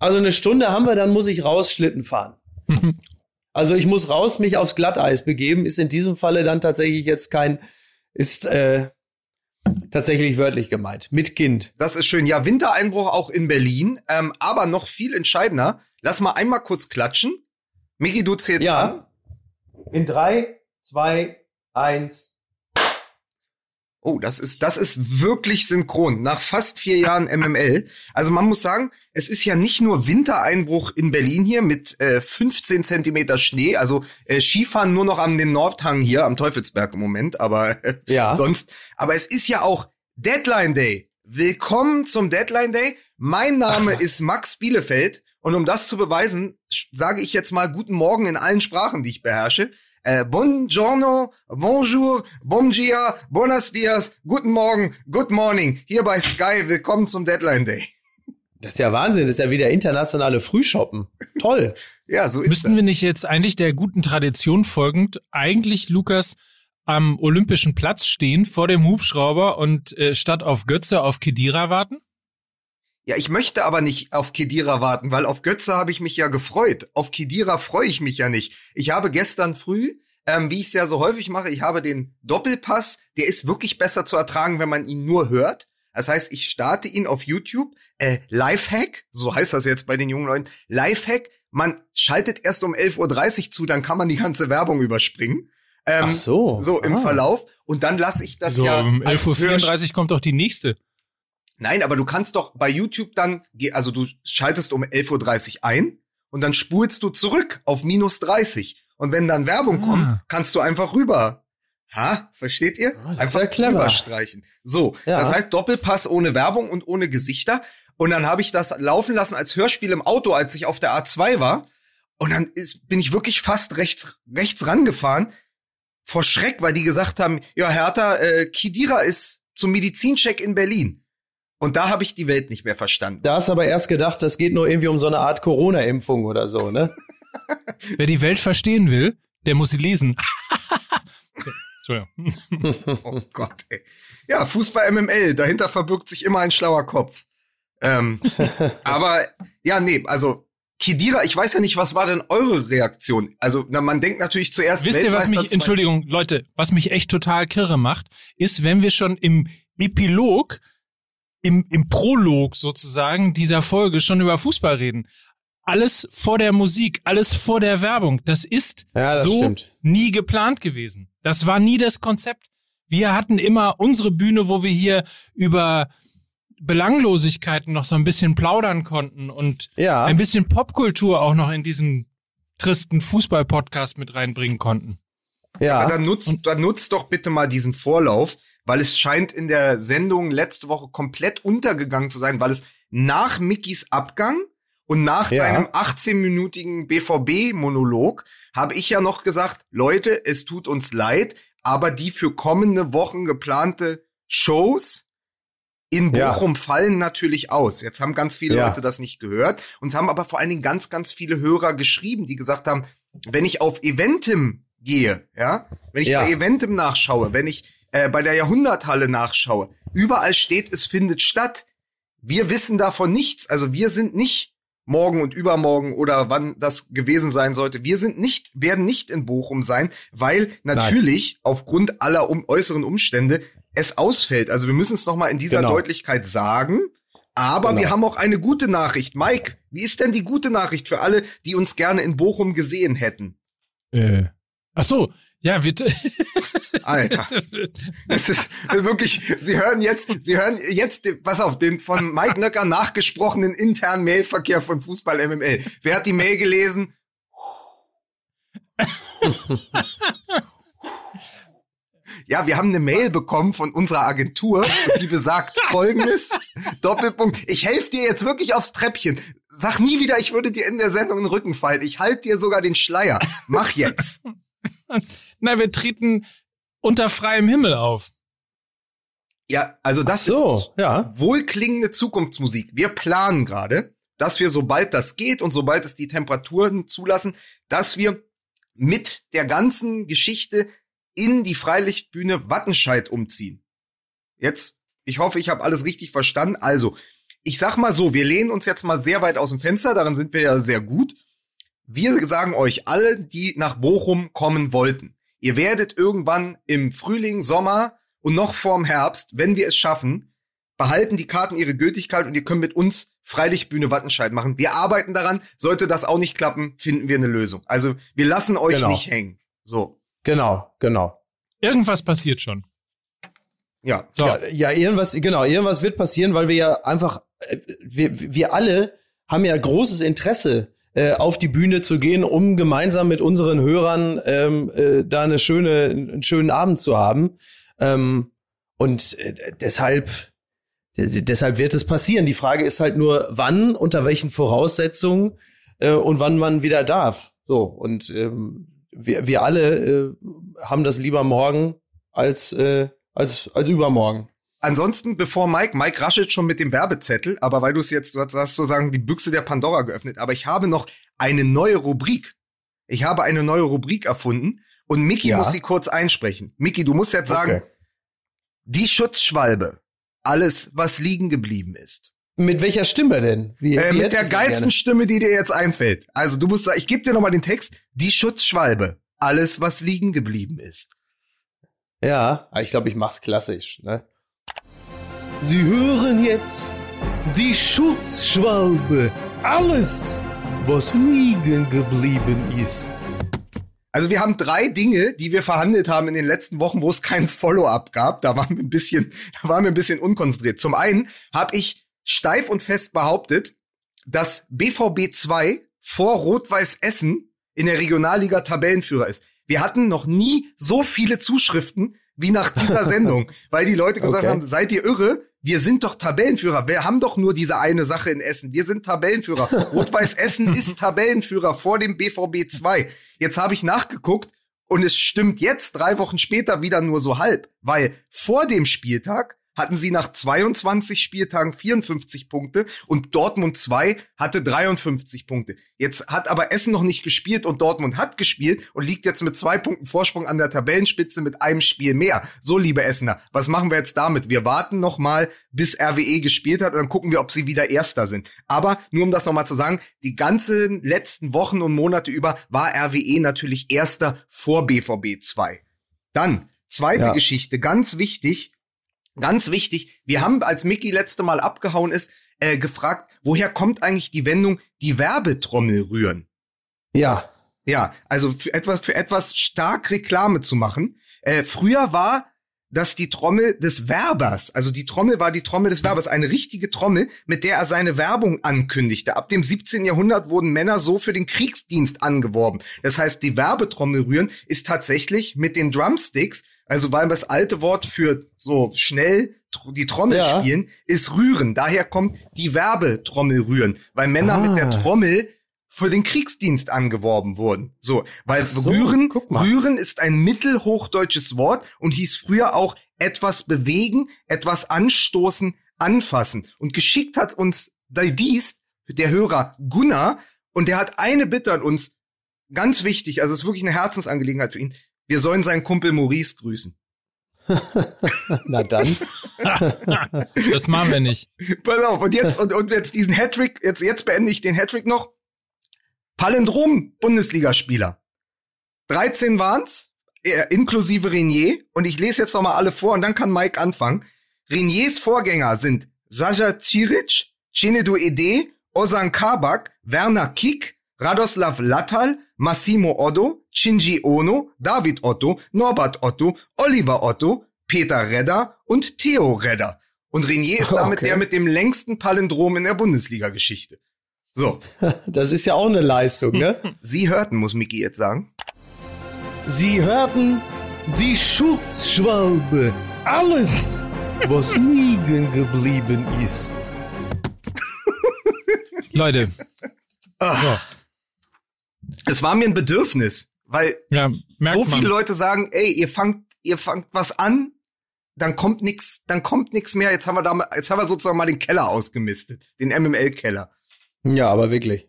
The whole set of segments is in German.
Also eine Stunde haben wir, dann muss ich raus Schlitten fahren. also ich muss raus, mich aufs Glatteis begeben, ist in diesem Falle dann tatsächlich jetzt kein, ist äh, tatsächlich wörtlich gemeint, mit Kind. Das ist schön. Ja, Wintereinbruch auch in Berlin, ähm, aber noch viel entscheidender. Lass mal einmal kurz klatschen. Miki, du zählst ja. an. In drei, zwei, eins. Oh, das ist, das ist wirklich synchron. Nach fast vier Jahren MML. Also man muss sagen, es ist ja nicht nur Wintereinbruch in Berlin hier mit äh, 15 Zentimeter Schnee. Also äh, Skifahren nur noch am den Nordhang hier am Teufelsberg im Moment, aber äh, Ja. sonst. Aber es ist ja auch Deadline Day. Willkommen zum Deadline Day. Mein Name Ach, ist Max Bielefeld und um das zu beweisen, sage ich jetzt mal guten Morgen in allen Sprachen, die ich beherrsche. Äh, buongiorno, bonjour, bom dia, buenos dias, guten Morgen, good morning, hier bei Sky, willkommen zum Deadline Day. Das ist ja Wahnsinn, das ist ja wieder internationale Frühshoppen. Toll. Ja, so ist Müssten das. wir nicht jetzt eigentlich der guten Tradition folgend eigentlich Lukas am Olympischen Platz stehen vor dem Hubschrauber und äh, statt auf Götze auf Kedira warten? Ja, ich möchte aber nicht auf Kedira warten, weil auf Götze habe ich mich ja gefreut. Auf Kedira freue ich mich ja nicht. Ich habe gestern früh, ähm, wie ich es ja so häufig mache, ich habe den Doppelpass, der ist wirklich besser zu ertragen, wenn man ihn nur hört. Das heißt, ich starte ihn auf YouTube, äh, Lifehack, so heißt das jetzt bei den jungen Leuten, Lifehack, man schaltet erst um 11.30 Uhr zu, dann kann man die ganze Werbung überspringen. Ähm, Ach so. So im Ah. Verlauf. Und dann lasse ich das so, ja um als 11.34 Uhr kommt doch die nächste. Nein, aber du kannst doch bei YouTube dann, also du schaltest um 11.30 Uhr ein und dann spulst du zurück auf minus 30. Und wenn dann Werbung Ah. kommt, kannst du einfach rüber. Ha? Versteht ihr? Ist einfach ja clever. rüberstreichen. So, Ja. das heißt Doppelpass ohne Werbung und ohne Gesichter. Und dann habe ich das laufen lassen als Hörspiel im Auto, als ich auf der A2 war. Und dann ist, bin ich wirklich fast rechts, rechts rangefahren. Vor Schreck, weil die gesagt haben, ja, Hertha, äh, Kidira ist zum Medizincheck in Berlin. Und da habe ich die Welt nicht mehr verstanden. Da hast du aber erst gedacht, das geht nur irgendwie um so eine Art Corona-Impfung oder so, ne? Wer die Welt verstehen will, der muss sie lesen. Entschuldigung. Oh Gott, ey. Ja, Fußball MML, dahinter verbirgt sich immer ein schlauer Kopf. Ähm, aber ja, nee, also Kidira, ich weiß ja nicht, was war denn eure Reaktion? Also, na, man denkt natürlich zuerst Wisst ihr, was mich, Entschuldigung, Leute, was mich echt total kirre macht, ist, wenn wir schon im Epilog, im, im Prolog sozusagen dieser Folge schon über Fußball reden. Alles vor der Musik, alles vor der Werbung. Das ist Ja, das so stimmt. nie geplant gewesen. Das war nie das Konzept. Wir hatten immer unsere Bühne, wo wir hier über Belanglosigkeiten noch so ein bisschen plaudern konnten und Ja. ein bisschen Popkultur auch noch in diesen tristen Fußball-Podcast mit reinbringen konnten. Aber Ja. dann nutzt, dann nutzt doch bitte mal diesen Vorlauf, weil es scheint in der Sendung letzte Woche komplett untergegangen zu sein, weil es nach Mickys Abgang und nach Ja. deinem 18-minütigen BVB-Monolog habe ich ja noch gesagt, Leute, es tut uns leid, aber die für kommende Wochen geplante Shows in Ja. Bochum fallen natürlich aus. Jetzt haben ganz viele Ja. Leute das nicht gehört und haben aber vor allen Dingen ganz, ganz viele Hörer geschrieben, die gesagt haben, wenn ich auf Eventim gehe, ja, wenn ich Ja. bei Eventim nachschaue, wenn ich äh, bei der Jahrhunderthalle nachschaue, überall steht, es findet statt. Wir wissen davon nichts. Also wir sind nicht morgen und übermorgen oder wann das gewesen sein sollte. Wir sind nicht, werden nicht in Bochum sein, weil natürlich aufgrund aller um, äußeren Umstände es ausfällt. Also wir müssen es noch mal in dieser Genau. Deutlichkeit sagen. Aber Genau. wir haben auch eine gute Nachricht. Mike, wie ist denn die gute Nachricht für alle, die uns gerne in Bochum gesehen hätten? Äh. Ach so, ja, wir, Alter. Es ist wirklich, Sie hören jetzt, Sie hören jetzt, pass auf, den von Mike Nöcker nachgesprochenen internen Mailverkehr von Fußball MML. Wer hat die Mail gelesen? Ja, wir haben eine Mail bekommen von unserer Agentur, die besagt folgendes, Doppelpunkt, ich helfe dir jetzt wirklich aufs Treppchen. Sag nie wieder, ich würde dir in der Sendung den Rücken fallen. Ich halte dir sogar den Schleier. Mach jetzt. na, wir treten unter freiem Himmel auf. Ja, also das ist so, ja. wohlklingende Zukunftsmusik. Wir planen gerade, dass wir, sobald das geht und sobald es die Temperaturen zulassen, dass wir mit der ganzen Geschichte in die Freilichtbühne Wattenscheid umziehen. Jetzt, ich hoffe, ich habe alles richtig verstanden. Also, ich sag mal so, wir lehnen uns jetzt mal sehr weit aus dem Fenster, darin sind wir ja sehr gut. Wir sagen euch alle, die nach Bochum kommen wollten, ihr werdet irgendwann im Frühling, Sommer und noch vorm Herbst, wenn wir es schaffen, behalten die Karten ihre Gültigkeit und ihr könnt mit uns Freilichtbühne Wattenscheid machen. Wir arbeiten daran. Sollte das auch nicht klappen, finden wir eine Lösung. Also wir lassen euch Genau. nicht hängen. So. Genau, genau. Irgendwas passiert schon. Ja. So. Ja, ja, irgendwas, genau, irgendwas wird passieren, weil wir ja einfach, äh, wir, wir alle haben ja großes Interesse, äh, auf die Bühne zu gehen, um gemeinsam mit unseren Hörern ähm, äh, da eine schöne, einen schönen Abend zu haben. Ähm, und äh, deshalb, des- deshalb wird es passieren. Die Frage ist halt nur, wann, unter welchen Voraussetzungen äh, und wann man wieder darf. So, und ähm, wir, wir alle äh, haben das lieber morgen als, äh, als, als übermorgen. Ansonsten, bevor Mike, Mike raschelt schon mit dem Werbezettel, aber weil du es jetzt, du hast sozusagen die Büchse der Pandora geöffnet, aber ich habe noch eine neue Rubrik. Ich habe eine neue Rubrik erfunden und Mickey Ja. muss sie kurz einsprechen. Mickey, du musst jetzt sagen, Okay. die Schutzschwalbe. Alles, was liegen geblieben ist. Mit welcher Stimme denn? Wie, Äh, wie mit der geilsten Stimme, die dir jetzt einfällt. Also du musst sagen, ich gebe dir nochmal den Text. Die Schutzschwalbe. Alles, was liegen geblieben ist. Ja, ich glaube, ich mach's klassisch. Ne? Sie hören jetzt die Schutzschwalbe. Alles, was liegen geblieben ist. Also wir haben drei Dinge, die wir verhandelt haben in den letzten Wochen, wo es kein Follow-up gab. Da waren wir ein bisschen, da waren wir ein bisschen unkonzentriert. Zum einen habe ich steif und fest behauptet, dass BVB 2 vor Rot-Weiß Essen in der Regionalliga Tabellenführer ist. Wir hatten noch nie so viele Zuschriften wie nach dieser Sendung, weil die Leute gesagt Okay. haben, seid ihr irre? Wir sind doch Tabellenführer. Wir haben doch nur diese eine Sache in Essen. Wir sind Tabellenführer. Rot-Weiß Essen ist Tabellenführer vor dem BVB 2. Jetzt habe ich nachgeguckt und es stimmt jetzt drei Wochen später wieder nur so halb, weil vor dem Spieltag hatten sie nach 22 Spieltagen 54 Punkte und Dortmund 2 hatte 53 Punkte. Jetzt hat aber Essen noch nicht gespielt und Dortmund hat gespielt und liegt jetzt mit zwei Punkten Vorsprung an der Tabellenspitze mit einem Spiel mehr. So, liebe Essener, was machen wir jetzt damit? Wir warten noch mal, bis RWE gespielt hat und dann gucken wir, ob sie wieder Erster sind. Aber nur um das noch mal zu sagen, die ganzen letzten Wochen und Monate über war RWE natürlich Erster vor BVB 2. Dann, zweite Ja. Geschichte, ganz wichtig, Ganz wichtig, wir haben, als Mickey letzte Mal abgehauen ist, äh, gefragt, woher kommt eigentlich die Wendung, die Werbetrommel rühren? Ja, Ja, also für etwas, für etwas stark Reklame zu machen. Äh, früher war das die Trommel des Werbers. Also die Trommel war die Trommel des Werbers, eine richtige Trommel, mit der er seine Werbung ankündigte. Ab dem 17. Jahrhundert wurden Männer so für den Kriegsdienst angeworben. Das heißt, die Werbetrommel rühren ist tatsächlich mit den Drumsticks, also weil das alte Wort für so schnell die Trommel Ja. spielen, ist rühren. Daher kommt die Werbetrommel rühren, weil Männer Ah. mit der Trommel für den Kriegsdienst angeworben wurden. So, weil so, rühren, rühren ist ein mittelhochdeutsches Wort und hieß früher auch etwas bewegen, etwas anstoßen, anfassen. Und geschickt hat uns dies der Hörer Gunnar und der hat eine Bitte an uns, ganz wichtig, also es ist wirklich eine Herzensangelegenheit für ihn. Wir sollen seinen Kumpel Maurice grüßen. na dann. Das machen wir nicht. Pass auf, und jetzt, und, und jetzt diesen Hattrick, jetzt, jetzt beende ich den Hattrick noch. Palindrom Bundesligaspieler. 13 waren's, äh, inklusive Renier. Und ich lese jetzt noch mal alle vor und dann kann Mike anfangen. Reniers Vorgänger sind Sascha Ciric, Chinedu Ede, Ozan Kabak, Werner Kik, Radoslav Lattal, Massimo Otto, Shinji Ono, David Otto, Norbert Otto, Oliver Otto, Peter Redder und Theo Redder. Und Renier ist damit Okay. der mit dem längsten Palindrom in der Bundesliga-Geschichte. So, Das ist ja auch eine Leistung, ne? Sie hörten, muss Miki jetzt sagen. Sie hörten die Schutzschwalbe. Alles, was liegen geblieben ist. Leute, Ah, Es war mir ein Bedürfnis, weil ja, merkt so man. viele Leute sagen, ey, ihr fangt, ihr fangt was an, dann kommt nix, dann kommt nix mehr. Jetzt haben wir da, jetzt haben wir sozusagen mal den Keller ausgemistet, den MML-Keller. Ja, aber wirklich.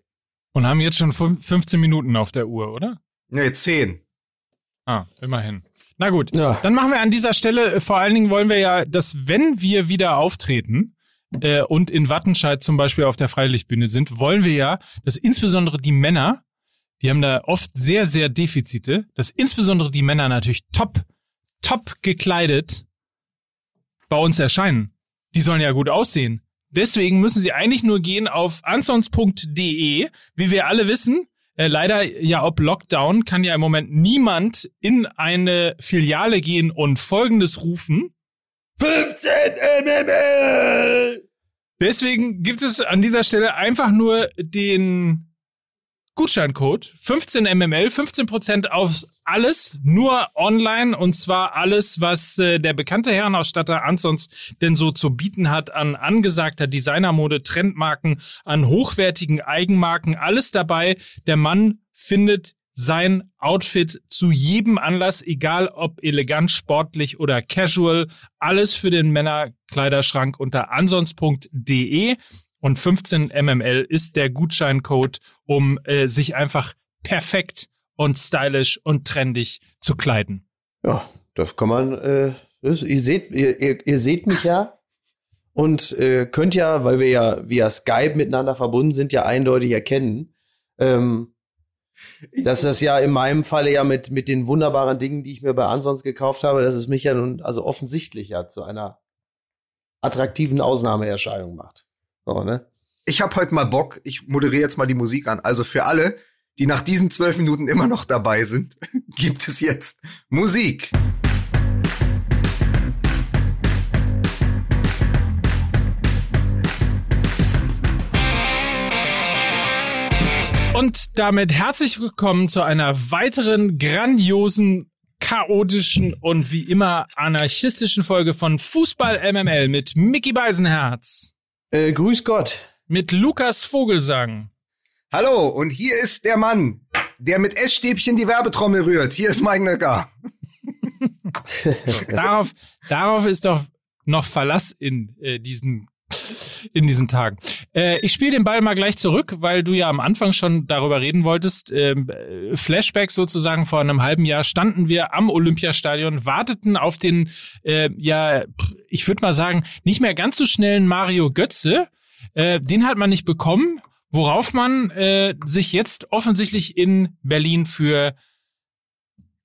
Und haben jetzt schon fün- 15 Minuten auf der Uhr, oder? Ne, zehn. Ah, immerhin. Na gut, Ja. dann machen wir an dieser Stelle, äh, vor allen Dingen wollen wir ja, dass wenn wir wieder auftreten, äh, und in Wattenscheid zum Beispiel auf der Freilichtbühne sind, wollen wir ja, dass insbesondere die Männer, die haben da oft sehr, sehr Defizite, dass insbesondere die Männer natürlich top, top gekleidet bei uns erscheinen. Die sollen ja gut aussehen. Deswegen müssen sie eigentlich nur gehen auf ansons.de. Wie wir alle wissen, äh, leider ja ob Lockdown kann ja im Moment niemand in eine Filiale gehen und Folgendes rufen. 15 mml! Deswegen gibt es an dieser Stelle einfach nur den Gutscheincode 15 mml, 15% auf alles, nur online und zwar alles, was äh, der bekannte Herrenausstatter Ansons denn so zu bieten hat an angesagter Designermode, Trendmarken, an hochwertigen Eigenmarken, alles dabei. Der Mann findet sein Outfit zu jedem Anlass, egal ob elegant, sportlich oder casual, alles für den Männerkleiderschrank unter ansons.de und 15 mml ist der Gutscheincode, um äh, sich einfach perfekt und stylisch und trendig zu kleiden. Ja, das kann man, äh, das, ihr seht, ihr, ihr, ihr seht mich ja und äh, könnt ja, weil wir ja via Skype miteinander verbunden sind, ja eindeutig erkennen, ähm, dass das ja in meinem Falle ja mit, mit den wunderbaren Dingen, die ich mir bei Ansons gekauft habe, dass es mich ja nun also offensichtlich ja zu einer attraktiven Ausnahmeerscheinung macht. So, ne? Ich habe heute mal Bock, ich moderiere jetzt mal die Musik an. Also für alle, die nach diesen zwölf Minuten immer noch dabei sind, gibt es jetzt Musik. Und damit herzlich willkommen zu einer weiteren grandiosen, chaotischen und wie immer anarchistischen Folge von Fußball MML mit Mickey Beisenherz. Äh, grüß Gott. Mit Lukas Vogelsang. Hallo, und hier ist der Mann, der mit Essstäbchen die Werbetrommel rührt. Hier ist Mike Nöcker. darauf, darauf ist doch noch Verlass in äh, diesen in diesen Tagen. Äh, ich spiele den Ball mal gleich zurück, weil du ja am Anfang schon darüber reden wolltest. Ähm, Flashback sozusagen vor einem halben Jahr standen wir am Olympiastadion, warteten auf den, äh, ja, ich würde mal sagen, nicht mehr ganz so schnellen Mario Götze. Äh, den hat man nicht bekommen, worauf man äh, sich jetzt offensichtlich in Berlin für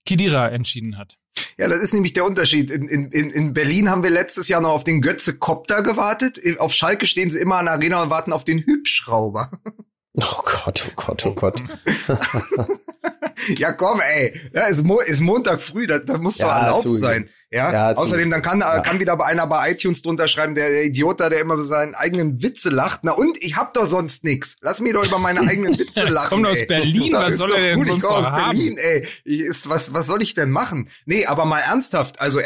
Kidira entschieden hat. Ja, das ist nämlich der Unterschied. In, in, in Berlin haben wir letztes Jahr noch auf den Götze Kopter gewartet. Auf Schalke stehen sie immer an der Arena und warten auf den Hübschrauber. Oh Gott, oh Gott, oh Gott. ja, komm, ey. Ja, ist, Mo ist Montag früh, da, da muss ja, doch erlaubt zugeben. sein. Ja, ja außerdem, dann kann, ja. kann wieder bei einer bei iTunes drunter schreiben, der, der Idiot da, der immer seinen eigenen Witze lacht. Na und, ich hab doch sonst nix. Lass mich doch über meine eigenen Witze lachen. Kommt aus Berlin, doch, was soll er denn gut, sonst ich komm aus haben? Berlin, ey. Ich, ist, was, was soll ich denn machen? Nee, aber mal ernsthaft, also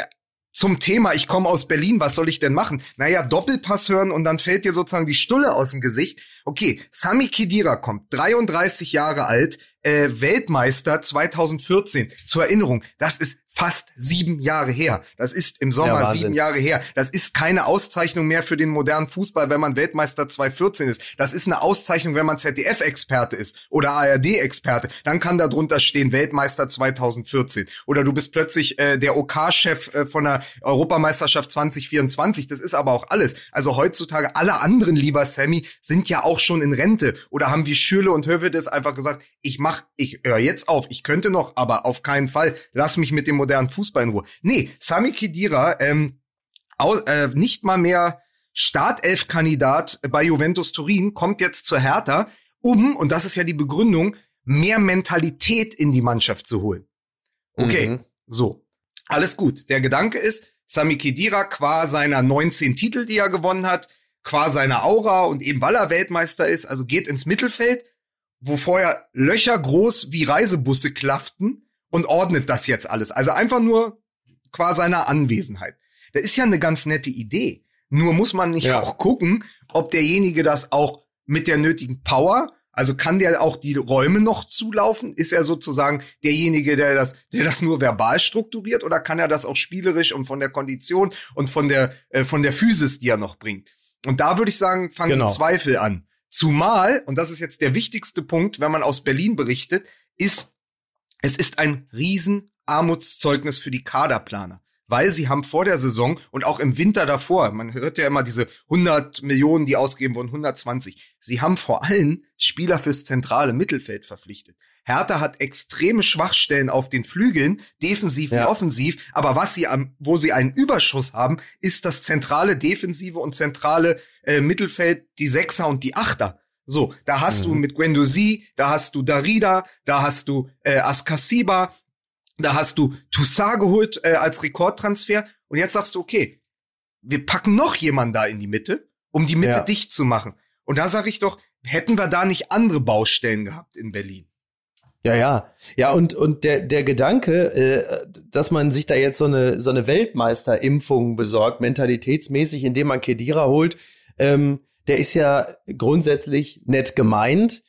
zum Thema, ich komme aus Berlin, was soll ich denn machen? Naja, Doppelpass hören und dann fällt dir sozusagen die Stulle aus dem Gesicht. Okay, Sami Khedira kommt, 33 Jahre alt, äh, Weltmeister 2014. Zur Erinnerung, das ist fast sieben Jahre her. Das ist im Sommer ja, sieben Jahre her. Das ist keine Auszeichnung mehr für den modernen Fußball, wenn man Weltmeister 2014 ist. Das ist eine Auszeichnung, wenn man ZDF-Experte ist oder ARD-Experte. Dann kann da drunter stehen Weltmeister 2014. Oder du bist plötzlich äh, der OK-Chef äh, von der Europameisterschaft 2024. Das ist aber auch alles. Also heutzutage alle anderen, lieber Sammy, sind ja auch schon in Rente. Oder haben wie Schürle und Hövedes einfach gesagt, ich mach, ich höre jetzt auf. Ich könnte noch, aber auf keinen Fall. Lass mich mit dem modernen Fußball in Ruhe. Nee, Sami Khedira, ähm, aus, äh, nicht mal mehr Startelf-Kandidat bei Juventus Turin, kommt jetzt zur Hertha, um, und das ist ja die Begründung, mehr Mentalität in die Mannschaft zu holen. Okay, mhm. so. Alles gut. Der Gedanke ist, Sami Khedira qua seiner 19 Titel, die er gewonnen hat, qua seiner Aura und eben weil er Weltmeister ist, also geht ins Mittelfeld, wo vorher Löcher groß wie Reisebusse klafften und ordnet das jetzt alles. Also einfach nur qua seiner Anwesenheit. Das ist ja eine ganz nette Idee. Nur muss man nicht ja. auch gucken, ob derjenige das auch mit der nötigen Power, also kann der auch die Räume noch zulaufen? Ist er sozusagen derjenige, der das, der das nur verbal strukturiert, oder kann er das auch spielerisch und von der Kondition und von der äh, von der Physis, die er noch bringt? Und da würde ich sagen, fangen genau. die Zweifel an. Zumal, und das ist jetzt der wichtigste Punkt, wenn man aus Berlin berichtet, ist, es ist ein riesen Armutszeugnis für die Kaderplaner. weil sie haben vor der Saison und auch im Winter davor, man hört ja immer diese 100 Millionen, die ausgeben wurden, 120. Sie haben vor allem Spieler fürs zentrale Mittelfeld verpflichtet. Hertha hat extreme Schwachstellen auf den Flügeln, defensiv ja. und offensiv, aber was sie am, wo sie einen Überschuss haben, ist das zentrale Defensive und zentrale äh, Mittelfeld, die Sechser und die Achter. So, da hast mhm. du mit Guendouzi, da hast du Darida, da hast du äh, Askasiba, da hast du Toussaint geholt äh, als Rekordtransfer und jetzt sagst du, okay, wir packen noch jemanden da in die Mitte, um die Mitte ja. dicht zu machen. Und da sage ich doch, hätten wir da nicht andere Baustellen gehabt in Berlin? Ja, ja. Ja, und, und der, der Gedanke, äh, dass man sich da jetzt so eine, so eine Weltmeisterimpfung besorgt, mentalitätsmäßig, indem man Kedira holt, ähm, der ist ja grundsätzlich nett gemeint.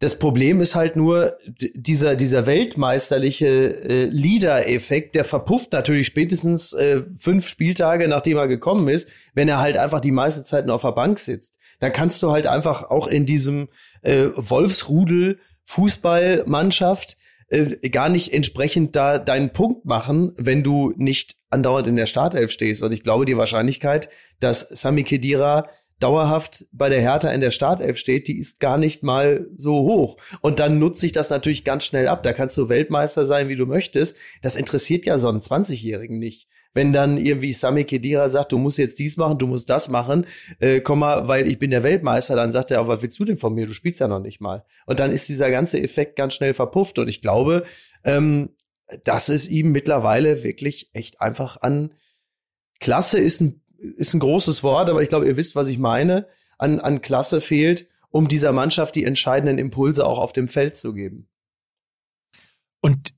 Das Problem ist halt nur, dieser, dieser weltmeisterliche äh, Leader-Effekt, der verpufft natürlich spätestens äh, fünf Spieltage, nachdem er gekommen ist, wenn er halt einfach die meiste Zeit nur auf der Bank sitzt. Dann kannst du halt einfach auch in diesem äh, Wolfsrudel Fußballmannschaft äh, gar nicht entsprechend da deinen Punkt machen, wenn du nicht andauernd in der Startelf stehst. Und ich glaube, die Wahrscheinlichkeit, dass Sami Kedira dauerhaft bei der Hertha in der Startelf steht, die ist gar nicht mal so hoch. Und dann nutze ich das natürlich ganz schnell ab. Da kannst du Weltmeister sein, wie du möchtest. Das interessiert ja so einen 20-Jährigen nicht wenn dann irgendwie Sami Kedira sagt, du musst jetzt dies machen, du musst das machen, äh, komm mal, weil ich bin der Weltmeister, dann sagt er, auch, was willst du denn von mir? Du spielst ja noch nicht mal. Und dann ist dieser ganze Effekt ganz schnell verpufft. Und ich glaube, ähm, dass es ihm mittlerweile wirklich echt einfach an Klasse ist ein, ist ein großes Wort, aber ich glaube, ihr wisst, was ich meine, an, an Klasse fehlt, um dieser Mannschaft die entscheidenden Impulse auch auf dem Feld zu geben. Und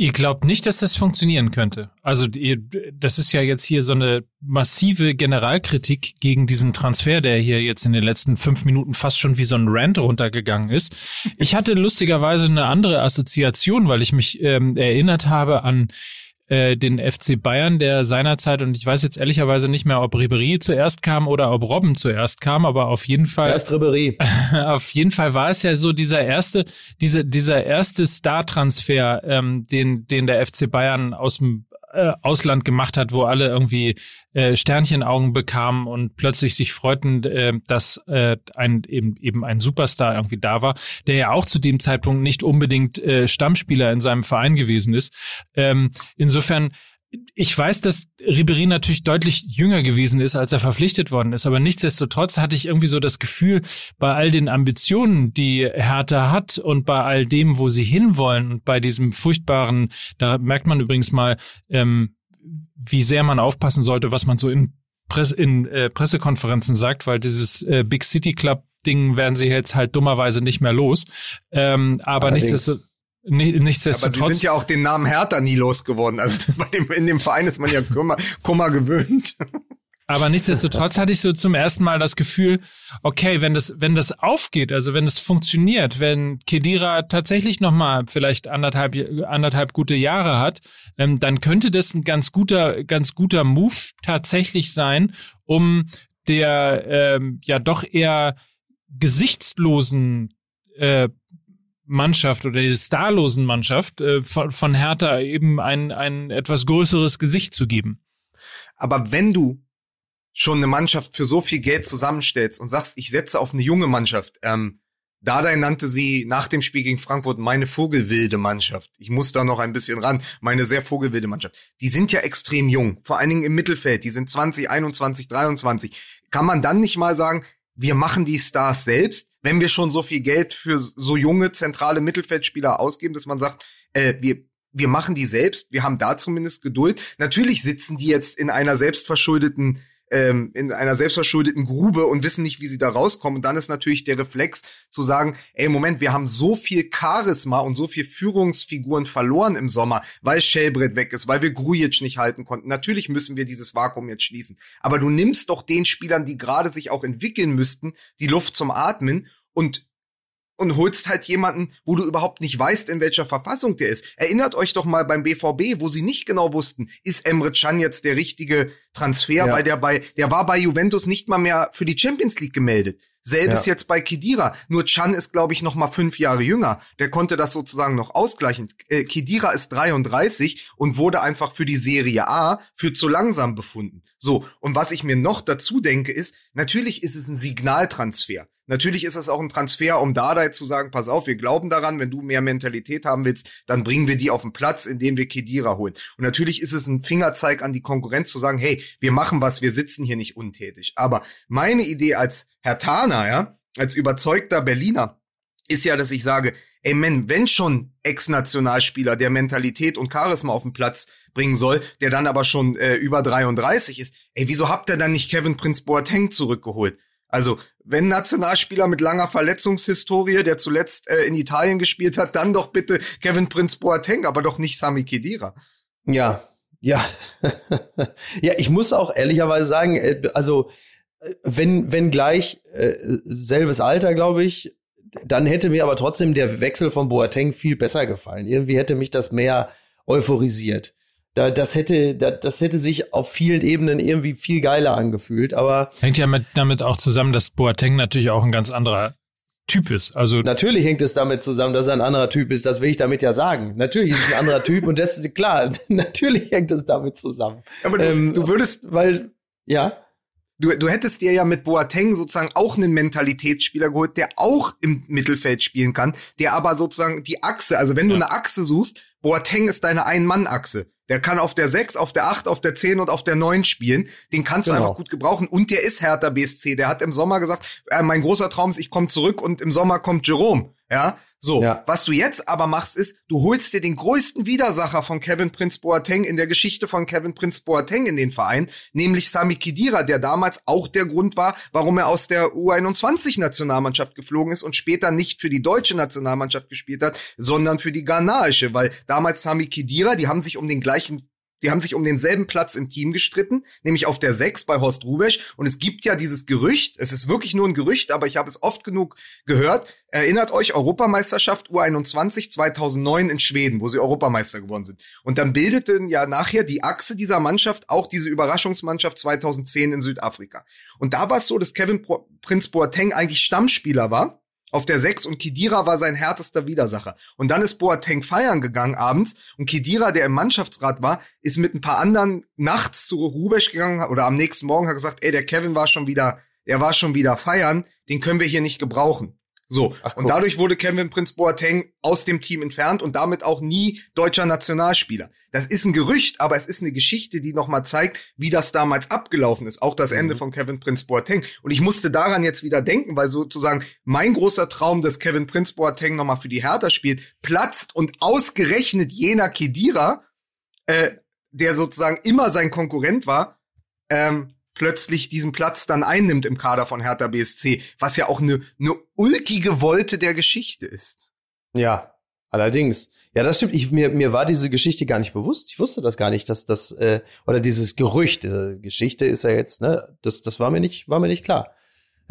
Ihr glaubt nicht, dass das funktionieren könnte. Also ihr, das ist ja jetzt hier so eine massive Generalkritik gegen diesen Transfer, der hier jetzt in den letzten fünf Minuten fast schon wie so ein Rant runtergegangen ist. Ich hatte lustigerweise eine andere Assoziation, weil ich mich ähm, erinnert habe an äh, den FC Bayern, der seinerzeit, und ich weiß jetzt ehrlicherweise nicht mehr, ob Ribery zuerst kam oder ob Robben zuerst kam, aber auf jeden Fall. Erst Ribery. auf jeden Fall war es ja so dieser erste, dieser, dieser erste Star-Transfer, ähm, den, den der FC Bayern aus dem äh, Ausland gemacht hat, wo alle irgendwie äh, Sternchenaugen bekamen und plötzlich sich freuten, äh, dass äh, ein eben eben ein Superstar irgendwie da war, der ja auch zu dem Zeitpunkt nicht unbedingt äh, Stammspieler in seinem Verein gewesen ist. Ähm, insofern ich weiß, dass Ribery natürlich deutlich jünger gewesen ist, als er verpflichtet worden ist, aber nichtsdestotrotz hatte ich irgendwie so das Gefühl, bei all den Ambitionen, die Hertha hat und bei all dem, wo sie hinwollen und bei diesem furchtbaren, da merkt man übrigens mal, ähm, wie sehr man aufpassen sollte, was man so in, Presse, in äh, Pressekonferenzen sagt, weil dieses äh, Big City Club Ding werden sie jetzt halt dummerweise nicht mehr los. Ähm, aber nichtsdestotrotz Nichtsdestotrotz. Aber sie sind ja auch den Namen Hertha nie losgeworden. Also dem, in dem Verein ist man ja Kummer, Kummer gewöhnt. Aber nichtsdestotrotz hatte ich so zum ersten Mal das Gefühl, okay, wenn das, wenn das aufgeht, also wenn das funktioniert, wenn Kedira tatsächlich nochmal vielleicht anderthalb, anderthalb gute Jahre hat, ähm, dann könnte das ein ganz guter, ganz guter Move tatsächlich sein, um der ähm, ja doch eher gesichtslosen äh, Mannschaft oder der starlosen Mannschaft äh, von, von Hertha eben ein, ein etwas größeres Gesicht zu geben. Aber wenn du schon eine Mannschaft für so viel Geld zusammenstellst und sagst, ich setze auf eine junge Mannschaft, ähm, Dardai nannte sie nach dem Spiel gegen Frankfurt meine vogelwilde Mannschaft. Ich muss da noch ein bisschen ran. Meine sehr vogelwilde Mannschaft. Die sind ja extrem jung. Vor allen Dingen im Mittelfeld. Die sind 20, 21, 23. Kann man dann nicht mal sagen, wir machen die Stars selbst, wenn wir schon so viel Geld für so junge zentrale Mittelfeldspieler ausgeben, dass man sagt, äh, wir wir machen die selbst, wir haben da zumindest Geduld. Natürlich sitzen die jetzt in einer selbstverschuldeten ähm, in einer selbstverschuldeten Grube und wissen nicht, wie sie da rauskommen. Und dann ist natürlich der Reflex zu sagen, ey, Moment, wir haben so viel Charisma und so viel Führungsfiguren verloren im Sommer, weil Shellbrett weg ist, weil wir Grujic nicht halten konnten. Natürlich müssen wir dieses Vakuum jetzt schließen. Aber du nimmst doch den Spielern, die gerade sich auch entwickeln müssten, die Luft zum Atmen und und holst halt jemanden, wo du überhaupt nicht weißt, in welcher Verfassung der ist. Erinnert euch doch mal beim BVB, wo sie nicht genau wussten, ist Emre Can jetzt der richtige Transfer, ja. weil der bei, der war bei Juventus nicht mal mehr für die Champions League gemeldet. Selbes ja. jetzt bei Kidira. Nur Chan ist, glaube ich, noch mal fünf Jahre jünger. Der konnte das sozusagen noch ausgleichen. Äh, Kidira ist 33 und wurde einfach für die Serie A für zu langsam befunden. So, und was ich mir noch dazu denke, ist, natürlich ist es ein Signaltransfer. Natürlich ist es auch ein Transfer, um Dardai zu sagen, pass auf, wir glauben daran, wenn du mehr Mentalität haben willst, dann bringen wir die auf den Platz, indem wir Kedira holen. Und natürlich ist es ein Fingerzeig an die Konkurrenz zu sagen, hey, wir machen was, wir sitzen hier nicht untätig. Aber meine Idee als Herr Tana, ja, als überzeugter Berliner, ist ja, dass ich sage, ey man, wenn schon Ex-Nationalspieler, der Mentalität und Charisma auf den Platz bringen soll, der dann aber schon äh, über 33 ist, ey, wieso habt ihr dann nicht Kevin Prince Boateng zurückgeholt? Also, wenn Nationalspieler mit langer Verletzungshistorie, der zuletzt äh, in Italien gespielt hat, dann doch bitte Kevin Prince Boateng, aber doch nicht Sami Khedira. Ja, ja. ja, ich muss auch ehrlicherweise sagen, äh, also äh, wenn wenn gleich äh, selbes Alter, glaube ich, dann hätte mir aber trotzdem der Wechsel von Boateng viel besser gefallen. Irgendwie hätte mich das mehr euphorisiert. Da, das hätte, da, das hätte sich auf vielen Ebenen irgendwie viel geiler angefühlt, aber. Hängt ja mit, damit auch zusammen, dass Boateng natürlich auch ein ganz anderer Typ ist. Also natürlich hängt es damit zusammen, dass er ein anderer Typ ist. Das will ich damit ja sagen. Natürlich ist es ein anderer Typ und das ist klar. natürlich hängt es damit zusammen. Aber du, ähm, du würdest, weil ja. Du, du hättest dir ja mit Boateng sozusagen auch einen Mentalitätsspieler geholt, der auch im Mittelfeld spielen kann, der aber sozusagen die Achse, also wenn du eine Achse suchst, Boateng ist deine Ein-Mann-Achse. Der kann auf der 6, auf der 8, auf der 10 und auf der 9 spielen. Den kannst genau. du einfach gut gebrauchen. Und der ist Hertha BSC. Der hat im Sommer gesagt, äh, mein großer Traum ist, ich komme zurück und im Sommer kommt Jerome. Ja, so. Ja. Was du jetzt aber machst, ist, du holst dir den größten Widersacher von Kevin Prince Boateng in der Geschichte von Kevin Prince Boateng in den Verein, nämlich Sami Khedira, der damals auch der Grund war, warum er aus der U21-Nationalmannschaft geflogen ist und später nicht für die deutsche Nationalmannschaft gespielt hat, sondern für die ghanaische, weil damals Sami Khedira, die haben sich um den gleichen die haben sich um denselben Platz im Team gestritten, nämlich auf der 6 bei Horst Rubesch. Und es gibt ja dieses Gerücht, es ist wirklich nur ein Gerücht, aber ich habe es oft genug gehört. Erinnert euch Europameisterschaft U21 2009 in Schweden, wo sie Europameister geworden sind. Und dann bildeten ja nachher die Achse dieser Mannschaft auch diese Überraschungsmannschaft 2010 in Südafrika. Und da war es so, dass Kevin Prince Boateng eigentlich Stammspieler war auf der 6 und Kidira war sein härtester Widersacher. Und dann ist Boateng feiern gegangen abends und Kidira, der im Mannschaftsrat war, ist mit ein paar anderen nachts zu Rubesch gegangen oder am nächsten Morgen hat gesagt, ey, der Kevin war schon wieder, er war schon wieder feiern, den können wir hier nicht gebrauchen. So. Ach, und dadurch wurde Kevin Prince Boateng aus dem Team entfernt und damit auch nie deutscher Nationalspieler. Das ist ein Gerücht, aber es ist eine Geschichte, die nochmal zeigt, wie das damals abgelaufen ist. Auch das Ende mhm. von Kevin Prince Boateng. Und ich musste daran jetzt wieder denken, weil sozusagen mein großer Traum, dass Kevin Prince Boateng nochmal für die Hertha spielt, platzt und ausgerechnet jener Kedira, äh, der sozusagen immer sein Konkurrent war, ähm, plötzlich diesen Platz dann einnimmt im Kader von Hertha BSC, was ja auch eine ne ulkige Wolte der Geschichte ist. Ja, allerdings. Ja, das stimmt. Ich, mir, mir war diese Geschichte gar nicht bewusst. Ich wusste das gar nicht, dass das, äh, oder dieses Gerücht, diese Geschichte ist ja jetzt, ne, das, das war mir nicht, war mir nicht klar.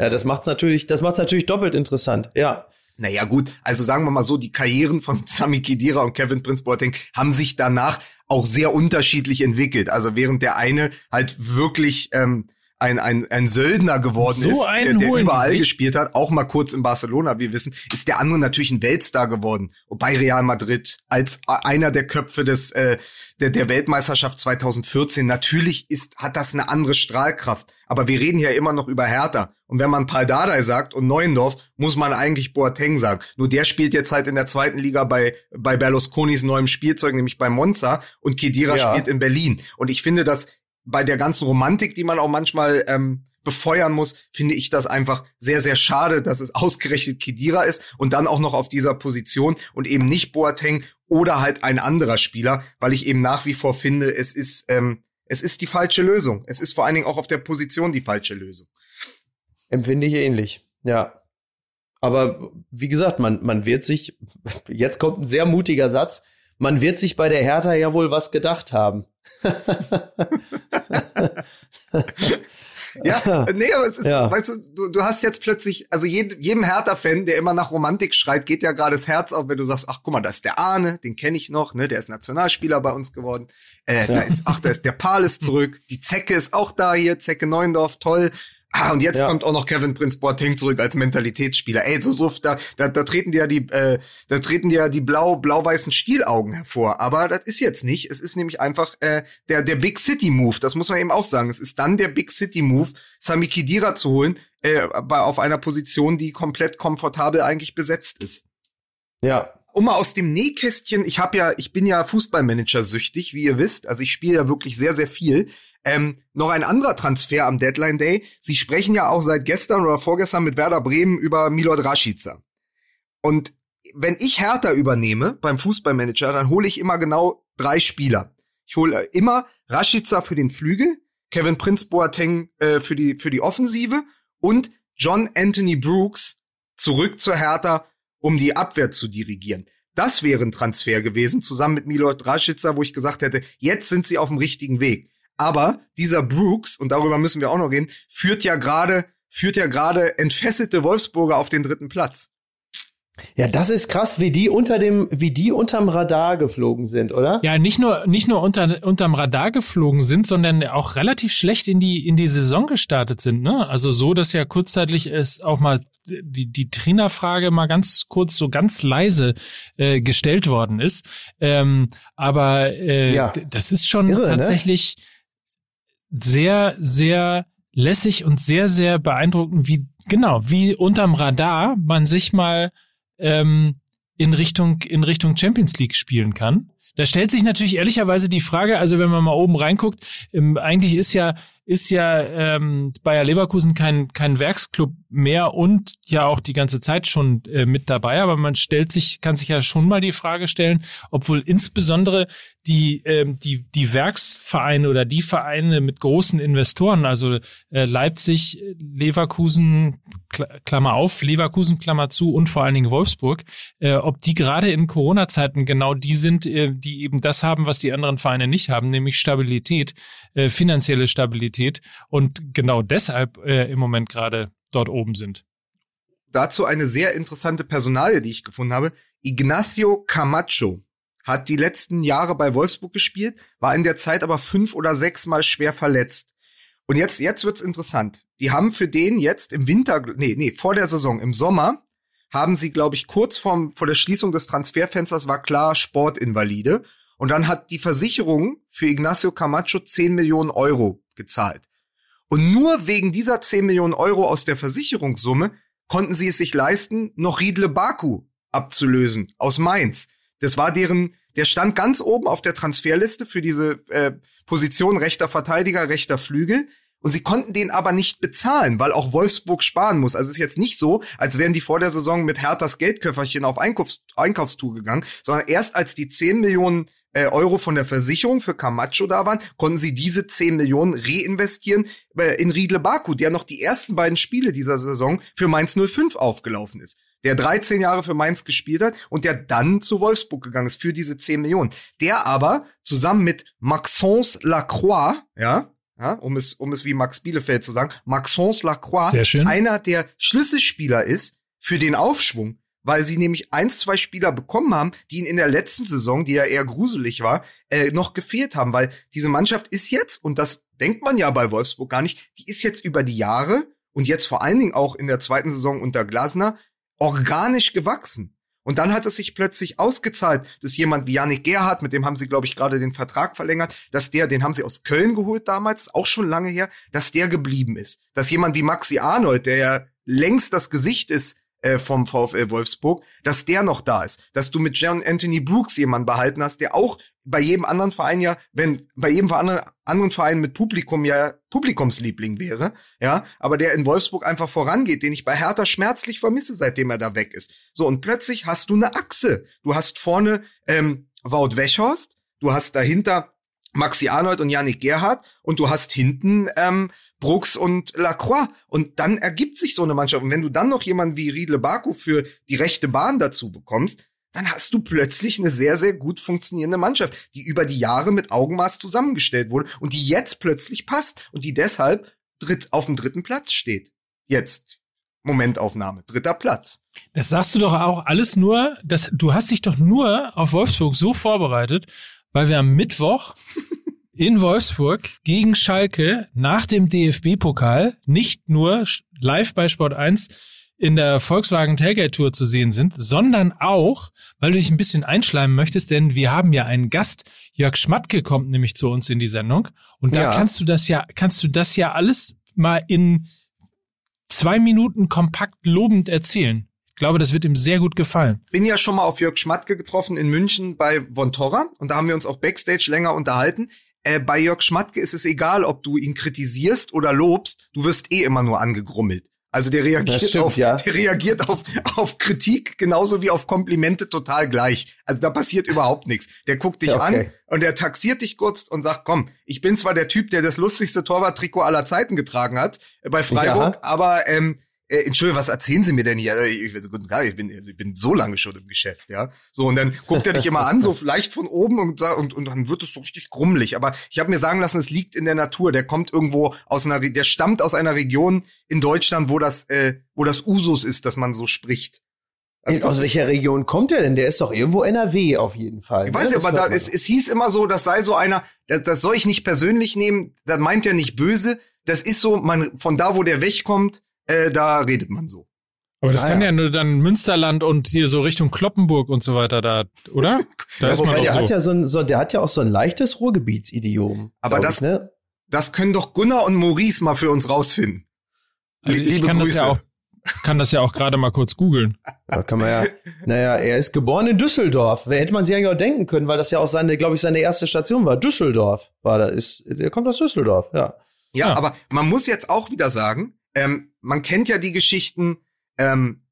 Ja, das macht's natürlich, das macht's natürlich doppelt interessant, ja. Naja, gut, also sagen wir mal so, die Karrieren von Sami Khedira und Kevin Prince Boateng haben sich danach auch sehr unterschiedlich entwickelt. Also während der eine halt wirklich ähm, ein, ein, ein Söldner geworden so ist, der, der überall gespielt hat, auch mal kurz in Barcelona, wir wissen, ist der andere natürlich ein Weltstar geworden. Bei Real Madrid als einer der Köpfe des äh, der, der Weltmeisterschaft 2014. Natürlich ist hat das eine andere Strahlkraft. Aber wir reden hier immer noch über Hertha. Und wenn man Paldadei sagt und Neuendorf, muss man eigentlich Boateng sagen. Nur der spielt jetzt halt in der zweiten Liga bei, bei Berlusconis neuem Spielzeug, nämlich bei Monza. Und Kedira ja. spielt in Berlin. Und ich finde, dass bei der ganzen Romantik, die man auch manchmal ähm, befeuern muss, finde ich das einfach sehr, sehr schade, dass es ausgerechnet Kedira ist und dann auch noch auf dieser Position und eben nicht Boateng oder halt ein anderer Spieler, weil ich eben nach wie vor finde, es ist, ähm, es ist die falsche Lösung. Es ist vor allen Dingen auch auf der Position die falsche Lösung. Empfinde ich ähnlich, ja. Aber wie gesagt, man, man wird sich, jetzt kommt ein sehr mutiger Satz, man wird sich bei der Hertha ja wohl was gedacht haben. ja, nee, aber es ist, ja. weißt du, du, du hast jetzt plötzlich, also jedem, jedem Hertha-Fan, der immer nach Romantik schreit, geht ja gerade das Herz auf, wenn du sagst, ach guck mal, da ist der Arne, den kenne ich noch, ne, der ist Nationalspieler bei uns geworden. Äh, ja. da ist, ach, da ist der Pal ist zurück, die Zecke ist auch da hier, Zecke Neuendorf, toll. Ah, und jetzt ja. kommt auch noch Kevin Prince Boateng zurück als Mentalitätsspieler. Ey, so, so da, da, da treten dir ja die, äh, da treten dir ja die blau, blau-weißen Stielaugen hervor. Aber das ist jetzt nicht. Es ist nämlich einfach äh, der, der Big City Move. Das muss man eben auch sagen. Es ist dann der Big City Move, Sami Khedira zu holen, äh, bei, auf einer Position, die komplett komfortabel eigentlich besetzt ist. Ja, um mal aus dem Nähkästchen, ich habe ja, ich bin ja Fußballmanager süchtig, wie ihr wisst, also ich spiele ja wirklich sehr, sehr viel. Ähm, noch ein anderer Transfer am Deadline Day. Sie sprechen ja auch seit gestern oder vorgestern mit Werder Bremen über Milot Rashica. Und wenn ich Hertha übernehme beim Fußballmanager, dann hole ich immer genau drei Spieler. Ich hole immer Rashica für den Flügel, Kevin Prince Boateng äh, für die für die Offensive und John Anthony Brooks zurück zur Hertha, um die Abwehr zu dirigieren. Das wäre ein Transfer gewesen, zusammen mit Milot Rashica, wo ich gesagt hätte, jetzt sind sie auf dem richtigen Weg. Aber dieser Brooks, und darüber müssen wir auch noch reden, führt ja gerade, führt ja gerade entfesselte Wolfsburger auf den dritten Platz. Ja, das ist krass, wie die unter dem, wie die unterm Radar geflogen sind, oder? Ja, nicht nur, nicht nur unter, unterm Radar geflogen sind, sondern auch relativ schlecht in die, in die Saison gestartet sind, ne? Also so, dass ja kurzzeitig es auch mal die, die Trainerfrage mal ganz kurz, so ganz leise äh, gestellt worden ist. Ähm, aber äh, ja. das ist schon Irre, ne? tatsächlich. Ne? Sehr, sehr lässig und sehr, sehr beeindruckend, wie, genau, wie unterm Radar man sich mal ähm, in Richtung, in Richtung Champions League spielen kann. Da stellt sich natürlich ehrlicherweise die Frage, also wenn man mal oben reinguckt, ähm, eigentlich ist ja ist ja ähm, Bayer Leverkusen kein, kein Werksclub mehr und ja auch die ganze Zeit schon äh, mit dabei. Aber man stellt sich, kann sich ja schon mal die Frage stellen, obwohl insbesondere die, ähm, die, die Werksvereine oder die Vereine mit großen Investoren, also äh, Leipzig, Leverkusen, Klammer auf, Leverkusen, Klammer zu und vor allen Dingen Wolfsburg, äh, ob die gerade in Corona-Zeiten genau die sind, äh, die eben das haben, was die anderen Vereine nicht haben, nämlich Stabilität, äh, finanzielle Stabilität und genau deshalb äh, im Moment gerade dort oben sind. Dazu eine sehr interessante Personalie, die ich gefunden habe. Ignacio Camacho hat die letzten Jahre bei Wolfsburg gespielt, war in der Zeit aber fünf oder sechs Mal schwer verletzt. Und jetzt, jetzt wird's interessant. Die haben für den jetzt im Winter, nee, nee, vor der Saison, im Sommer, haben sie, glaube ich, kurz vorm, vor der Schließung des Transferfensters war klar Sportinvalide. Und dann hat die Versicherung für Ignacio Camacho 10 Millionen Euro gezahlt. Und nur wegen dieser 10 Millionen Euro aus der Versicherungssumme konnten sie es sich leisten, noch Riedle Baku abzulösen aus Mainz. Das war deren, der stand ganz oben auf der Transferliste für diese äh, Position rechter Verteidiger, rechter Flügel. Und sie konnten den aber nicht bezahlen, weil auch Wolfsburg sparen muss. Also es ist jetzt nicht so, als wären die vor der Saison mit Herthas Geldköfferchen auf Einkaufs Einkaufstour gegangen, sondern erst als die 10 Millionen äh, Euro von der Versicherung für Camacho da waren, konnten sie diese 10 Millionen reinvestieren äh, in Riedle Baku, der noch die ersten beiden Spiele dieser Saison für Mainz 05 aufgelaufen ist der 13 Jahre für Mainz gespielt hat und der dann zu Wolfsburg gegangen ist für diese 10 Millionen. Der aber zusammen mit Maxence Lacroix, ja, ja, um es, um es wie Max Bielefeld zu sagen, Maxence Lacroix, einer der Schlüsselspieler ist für den Aufschwung, weil sie nämlich eins, zwei Spieler bekommen haben, die ihn in der letzten Saison, die ja eher gruselig war, äh, noch gefehlt haben, weil diese Mannschaft ist jetzt, und das denkt man ja bei Wolfsburg gar nicht, die ist jetzt über die Jahre und jetzt vor allen Dingen auch in der zweiten Saison unter Glasner organisch gewachsen. Und dann hat es sich plötzlich ausgezahlt, dass jemand wie Yannick Gerhardt, mit dem haben sie, glaube ich, gerade den Vertrag verlängert, dass der, den haben sie aus Köln geholt damals, auch schon lange her, dass der geblieben ist. Dass jemand wie Maxi Arnold, der ja längst das Gesicht ist äh, vom VfL Wolfsburg, dass der noch da ist. Dass du mit John Anthony Brooks jemanden behalten hast, der auch bei jedem anderen Verein ja, wenn bei jedem anderen Verein mit Publikum ja Publikumsliebling wäre, ja, aber der in Wolfsburg einfach vorangeht, den ich bei Hertha schmerzlich vermisse, seitdem er da weg ist. So und plötzlich hast du eine Achse. Du hast vorne ähm, Wout Weghorst, du hast dahinter Maxi Arnold und Yannick Gerhardt und du hast hinten ähm, Brooks und Lacroix. Und dann ergibt sich so eine Mannschaft. Und wenn du dann noch jemanden wie Riedle Baku für die rechte Bahn dazu bekommst, dann hast du plötzlich eine sehr, sehr gut funktionierende Mannschaft, die über die Jahre mit Augenmaß zusammengestellt wurde und die jetzt plötzlich passt und die deshalb dritt auf dem dritten Platz steht. Jetzt. Momentaufnahme, dritter Platz. Das sagst du doch auch alles nur, das, du hast dich doch nur auf Wolfsburg so vorbereitet, weil wir am Mittwoch in Wolfsburg gegen Schalke nach dem DFB-Pokal nicht nur live bei Sport 1 in der Volkswagen Tailgate Tour zu sehen sind, sondern auch, weil du dich ein bisschen einschleimen möchtest, denn wir haben ja einen Gast, Jörg Schmatke kommt nämlich zu uns in die Sendung und da ja. kannst du das ja, kannst du das ja alles mal in zwei Minuten kompakt lobend erzählen. Ich glaube, das wird ihm sehr gut gefallen. Bin ja schon mal auf Jörg Schmatke getroffen in München bei Vontora und da haben wir uns auch backstage länger unterhalten. Äh, bei Jörg Schmatke ist es egal, ob du ihn kritisierst oder lobst, du wirst eh immer nur angegrummelt. Also der reagiert stimmt, auf, ja. der reagiert auf, auf Kritik genauso wie auf Komplimente total gleich. Also da passiert überhaupt nichts. Der guckt dich okay. an und der taxiert dich kurz und sagt, komm, ich bin zwar der Typ, der das lustigste Torwarttrikot aller Zeiten getragen hat äh, bei Freiburg, ja. aber ähm, äh, Entschuldigung, was erzählen Sie mir denn hier? Äh, ich, guten Tag, ich bin, also ich bin so lange schon im Geschäft, ja. So, und dann guckt er dich immer an, so leicht von oben und, und, und dann wird es so richtig grummelig. Aber ich habe mir sagen lassen, es liegt in der Natur. Der kommt irgendwo aus einer, der stammt aus einer Region in Deutschland, wo das, äh, wo das Usus ist, dass man so spricht. Also aus welcher Region kommt er denn? Der ist doch irgendwo NRW auf jeden Fall. Ich weiß ja, aber da, es, es hieß immer so, das sei so einer, das, das soll ich nicht persönlich nehmen, das meint er nicht böse. Das ist so, man, von da, wo der wegkommt, äh, da redet man so. Aber das ah, kann ja. ja. nur dann Münsterland und hier so Richtung Kloppenburg und so weiter da, oder? Da ja, ist man der so. hat ja so ein, so, der hat ja auch so ein leichtes Ruhrgebietidiom. Aber das, ich, ne? das können doch Gunnar und Maurice mal für uns rausfinden. Also ich kann Grüße. das ja auch, kann das ja auch gerade mal kurz googeln. Da kann man ja, naja, er ist geboren in Düsseldorf. Wer hätte man sich eigentlich auch denken können, weil das ja auch seine, glaube ich, seine erste Station war. Düsseldorf war da, ist, der kommt aus Düsseldorf, ja. Ja, ja. aber man muss jetzt auch wieder sagen, ähm, man kennt ja die Geschichten, ähm,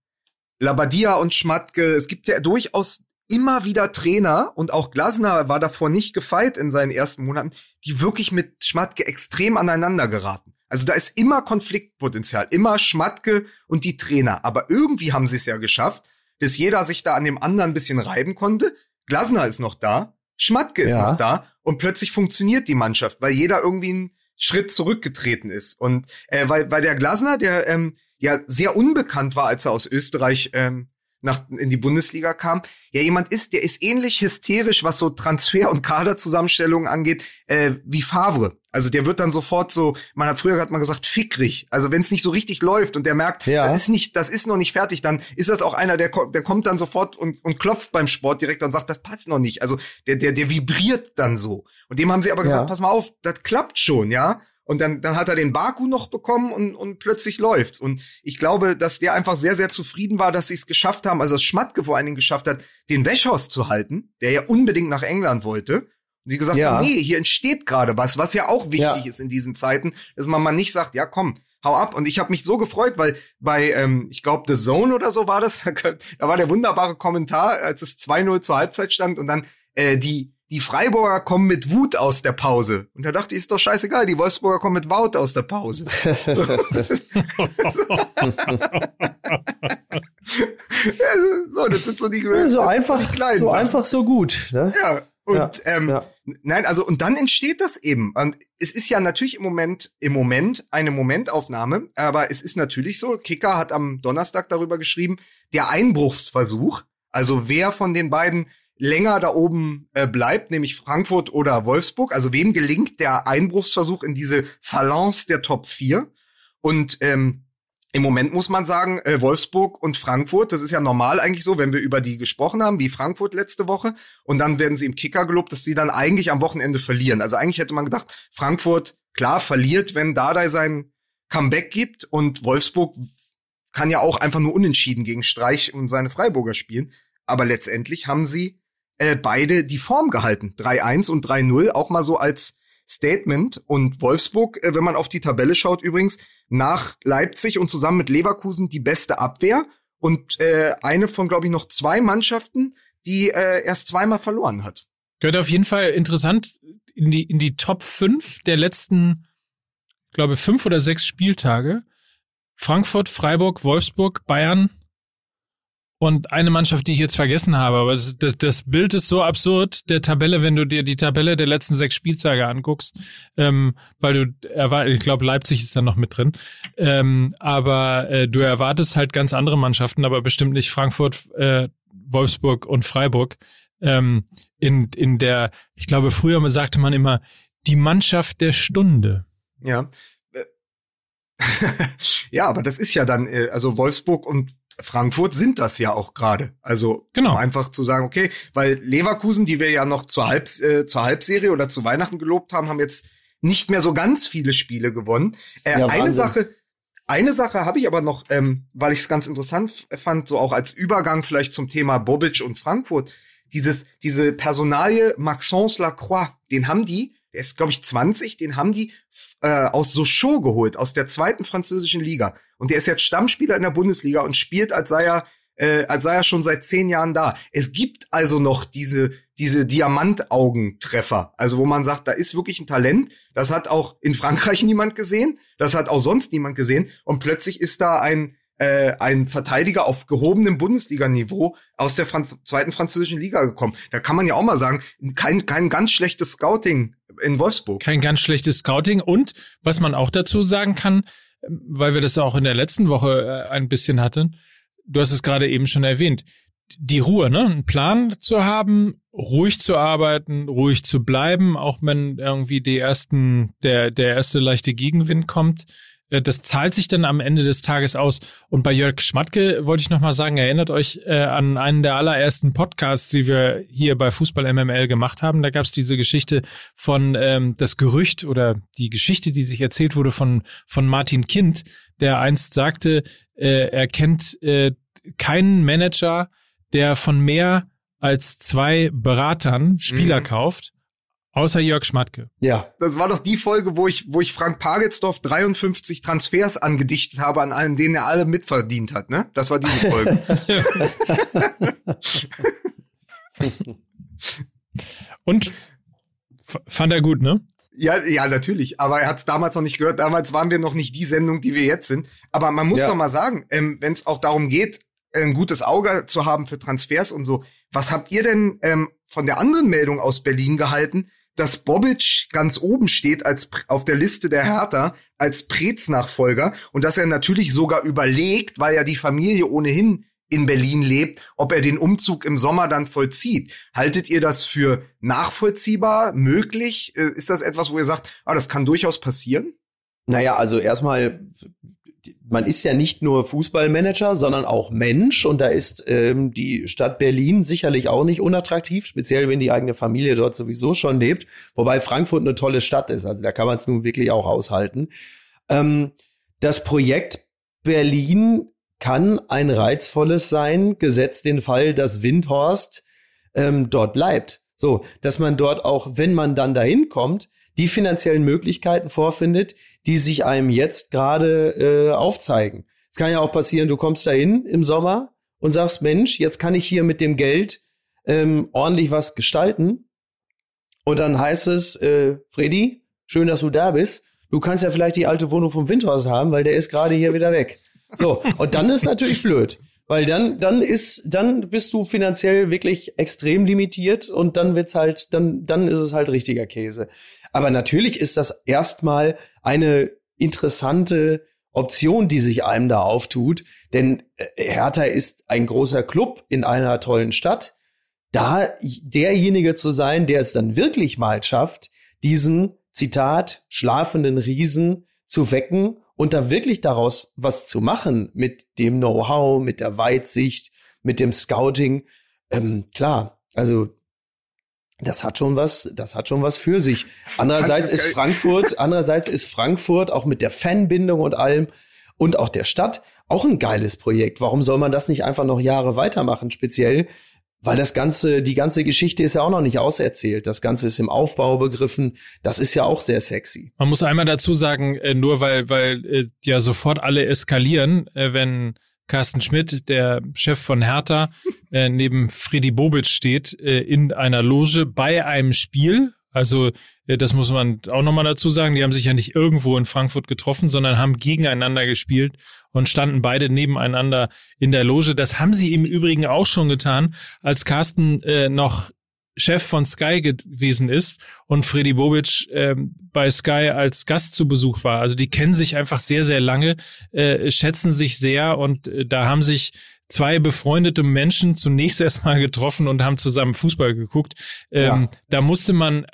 Labadia und Schmatke. Es gibt ja durchaus immer wieder Trainer und auch Glasner war davor nicht gefeit in seinen ersten Monaten, die wirklich mit Schmatke extrem aneinander geraten. Also da ist immer Konfliktpotenzial, immer Schmatke und die Trainer. Aber irgendwie haben sie es ja geschafft, dass jeder sich da an dem anderen ein bisschen reiben konnte. Glasner ist noch da, Schmatke ist ja. noch da und plötzlich funktioniert die Mannschaft, weil jeder irgendwie ein Schritt zurückgetreten ist. Und äh, weil, weil der Glasner, der ähm, ja sehr unbekannt war, als er aus Österreich ähm, nach, in die Bundesliga kam, ja jemand ist, der ist ähnlich hysterisch, was so Transfer- und Kaderzusammenstellungen angeht, äh, wie Favre. Also der wird dann sofort so, man hat früher hat man gesagt, fickrig. Also wenn es nicht so richtig läuft und der merkt, ja. das ist nicht, das ist noch nicht fertig, dann ist das auch einer, der, der kommt dann sofort und, und klopft beim Sportdirektor und sagt, das passt noch nicht. Also der, der, der vibriert dann so. Und dem haben sie aber gesagt, ja. pass mal auf, das klappt schon, ja. Und dann, dann hat er den Baku noch bekommen und, und plötzlich läuft's. Und ich glaube, dass der einfach sehr, sehr zufrieden war, dass sie es geschafft haben, also dass Schmatke vor allen Dingen geschafft hat, den Wäschhaus zu halten, der ja unbedingt nach England wollte. Und sie gesagt ja. haben, nee, hier entsteht gerade was, was ja auch wichtig ja. ist in diesen Zeiten, dass man mal nicht sagt, ja komm, hau ab. Und ich habe mich so gefreut, weil bei, ähm, ich glaube, The Zone oder so war das, da war der wunderbare Kommentar, als es 2-0 zur Halbzeit stand und dann äh, die die Freiburger kommen mit Wut aus der Pause. Und da dachte ich, ist doch scheißegal, die Wolfsburger kommen mit Wout aus der Pause. so, das sind so die, so einfach, die kleinen so einfach so gut. Ne? Ja. Und ja, ähm, ja. nein, also und dann entsteht das eben. Und es ist ja natürlich im Moment im Moment eine Momentaufnahme, aber es ist natürlich so. Kicker hat am Donnerstag darüber geschrieben, der Einbruchsversuch. Also wer von den beiden länger da oben äh, bleibt, nämlich Frankfurt oder Wolfsburg. Also wem gelingt der Einbruchsversuch in diese Phalanx der Top 4? Und ähm, im Moment muss man sagen, äh, Wolfsburg und Frankfurt, das ist ja normal eigentlich so, wenn wir über die gesprochen haben, wie Frankfurt letzte Woche. Und dann werden sie im Kicker gelobt, dass sie dann eigentlich am Wochenende verlieren. Also eigentlich hätte man gedacht, Frankfurt, klar, verliert, wenn Dardai sein Comeback gibt. Und Wolfsburg kann ja auch einfach nur unentschieden gegen Streich und seine Freiburger spielen. Aber letztendlich haben sie äh, beide die Form gehalten. 3-1 und 3-0, auch mal so als Statement. Und Wolfsburg, äh, wenn man auf die Tabelle schaut, übrigens nach Leipzig und zusammen mit Leverkusen die beste Abwehr und äh, eine von, glaube ich, noch zwei Mannschaften, die äh, erst zweimal verloren hat. Gehört auf jeden Fall interessant in die, in die Top 5 der letzten, glaube fünf oder sechs Spieltage. Frankfurt, Freiburg, Wolfsburg, Bayern, und eine Mannschaft, die ich jetzt vergessen habe, aber das, das, Bild ist so absurd der Tabelle, wenn du dir die Tabelle der letzten sechs Spieltage anguckst, ähm, weil du erwartest, ich glaube, Leipzig ist da noch mit drin, ähm, aber äh, du erwartest halt ganz andere Mannschaften, aber bestimmt nicht Frankfurt, äh, Wolfsburg und Freiburg. Ähm, in, in der, ich glaube, früher sagte man immer, die Mannschaft der Stunde. Ja. ja, aber das ist ja dann, äh, also Wolfsburg und Frankfurt sind das ja auch gerade. Also genau. um einfach zu sagen, okay, weil Leverkusen, die wir ja noch zur, Halb, äh, zur Halbserie oder zu Weihnachten gelobt haben, haben jetzt nicht mehr so ganz viele Spiele gewonnen. Äh, ja, eine Sache, eine Sache habe ich aber noch, ähm, weil ich es ganz interessant fand, so auch als Übergang vielleicht zum Thema Bobic und Frankfurt. Dieses, diese Personalie Maxence Lacroix, den haben die, der ist glaube ich 20, den haben die äh, aus Sochaux geholt, aus der zweiten französischen Liga. Und der ist jetzt Stammspieler in der Bundesliga und spielt, als sei er, äh, als sei er schon seit zehn Jahren da. Es gibt also noch diese, diese Diamantaugentreffer. Also wo man sagt, da ist wirklich ein Talent. Das hat auch in Frankreich niemand gesehen. Das hat auch sonst niemand gesehen. Und plötzlich ist da ein, äh, ein Verteidiger auf gehobenem Bundesliga-Niveau aus der Franz zweiten französischen Liga gekommen. Da kann man ja auch mal sagen, kein, kein ganz schlechtes Scouting in Wolfsburg. Kein ganz schlechtes Scouting. Und was man auch dazu sagen kann, weil wir das auch in der letzten Woche äh, ein bisschen hatten, du hast es gerade eben schon erwähnt, die Ruhe, ne? Einen Plan zu haben, ruhig zu arbeiten, ruhig zu bleiben, auch wenn irgendwie die ersten, der, der erste leichte Gegenwind kommt. Äh, das zahlt sich dann am Ende des Tages aus. Und bei Jörg Schmatke wollte ich nochmal sagen, erinnert euch äh, an einen der allerersten Podcasts, die wir hier bei Fußball MML gemacht haben. Da gab es diese Geschichte von ähm, das Gerücht oder die Geschichte, die sich erzählt wurde von, von Martin Kind, der einst sagte, äh, er kennt äh, keinen Manager, der von mehr als zwei Beratern Spieler mhm. kauft Außer Jörg Schmatke. Ja. Das war doch die Folge, wo ich, wo ich Frank Pagelsdorf 53 Transfers angedichtet habe, an allen, denen er alle mitverdient hat, ne? Das war diese Folge. Und fand er gut, ne? Ja, ja, natürlich. Aber er hat es damals noch nicht gehört. Damals waren wir noch nicht die Sendung, die wir jetzt sind. Aber man muss ja. doch mal sagen, ähm, wenn es auch darum geht, ein gutes Auge zu haben für Transfers und so, was habt ihr denn ähm, von der anderen Meldung aus Berlin gehalten, dass Bobic ganz oben steht als auf der Liste der Hertha als Preetz-Nachfolger und dass er natürlich sogar überlegt, weil ja die Familie ohnehin in Berlin lebt, ob er den Umzug im Sommer dann vollzieht. Haltet ihr das für nachvollziehbar, möglich? Äh, ist das etwas, wo ihr sagt, ah, das kann durchaus passieren? Naja, also erstmal man ist ja nicht nur Fußballmanager, sondern auch Mensch. Und da ist ähm, die Stadt Berlin sicherlich auch nicht unattraktiv, speziell wenn die eigene Familie dort sowieso schon lebt. Wobei Frankfurt eine tolle Stadt ist. Also da kann man es nun wirklich auch aushalten. Ähm, das Projekt Berlin kann ein reizvolles sein, gesetzt den Fall, dass Windhorst ähm, dort bleibt. So, dass man dort auch, wenn man dann dahin kommt, die finanziellen Möglichkeiten vorfindet, die sich einem jetzt gerade äh, aufzeigen. Es kann ja auch passieren, du kommst dahin im Sommer und sagst, Mensch, jetzt kann ich hier mit dem Geld ähm, ordentlich was gestalten. Und dann heißt es, äh, Freddy, schön, dass du da bist. Du kannst ja vielleicht die alte Wohnung vom Windhaus haben, weil der ist gerade hier wieder weg. So, und dann ist natürlich blöd. Weil dann, dann ist, dann bist du finanziell wirklich extrem limitiert und dann wird's halt, dann, dann ist es halt richtiger Käse. Aber natürlich ist das erstmal eine interessante Option, die sich einem da auftut. Denn äh, Hertha ist ein großer Club in einer tollen Stadt. Da derjenige zu sein, der es dann wirklich mal schafft, diesen, Zitat, schlafenden Riesen zu wecken und da wirklich daraus was zu machen mit dem Know-how, mit der Weitsicht, mit dem Scouting. Ähm, klar, also das hat schon was, das hat schon was für sich. Andererseits ist Frankfurt, andererseits ist Frankfurt auch mit der Fanbindung und allem und auch der Stadt auch ein geiles Projekt. Warum soll man das nicht einfach noch Jahre weitermachen? Speziell, weil das ganze, die ganze Geschichte ist ja auch noch nicht auserzählt. Das Ganze ist im Aufbau begriffen. Das ist ja auch sehr sexy. Man muss einmal dazu sagen, äh, nur weil, weil äh, ja sofort alle eskalieren, äh, wenn Carsten Schmidt, der Chef von Hertha, äh, neben Freddy Bobic steht äh, in einer Loge bei einem Spiel. Also äh, das muss man auch nochmal dazu sagen. Die haben sich ja nicht irgendwo in Frankfurt getroffen, sondern haben gegeneinander gespielt und standen beide nebeneinander in der Loge. Das haben sie im Übrigen auch schon getan, als Carsten äh, noch Chef von Sky gewesen ist und Freddy Bobic äh, bei Sky als Gast zu Besuch war. Also die kennen sich einfach sehr, sehr lange, äh, schätzen sich sehr und äh, da haben sich zwei befreundete Menschen zunächst erstmal getroffen und haben zusammen Fußball geguckt. Ähm, ja. Da musste man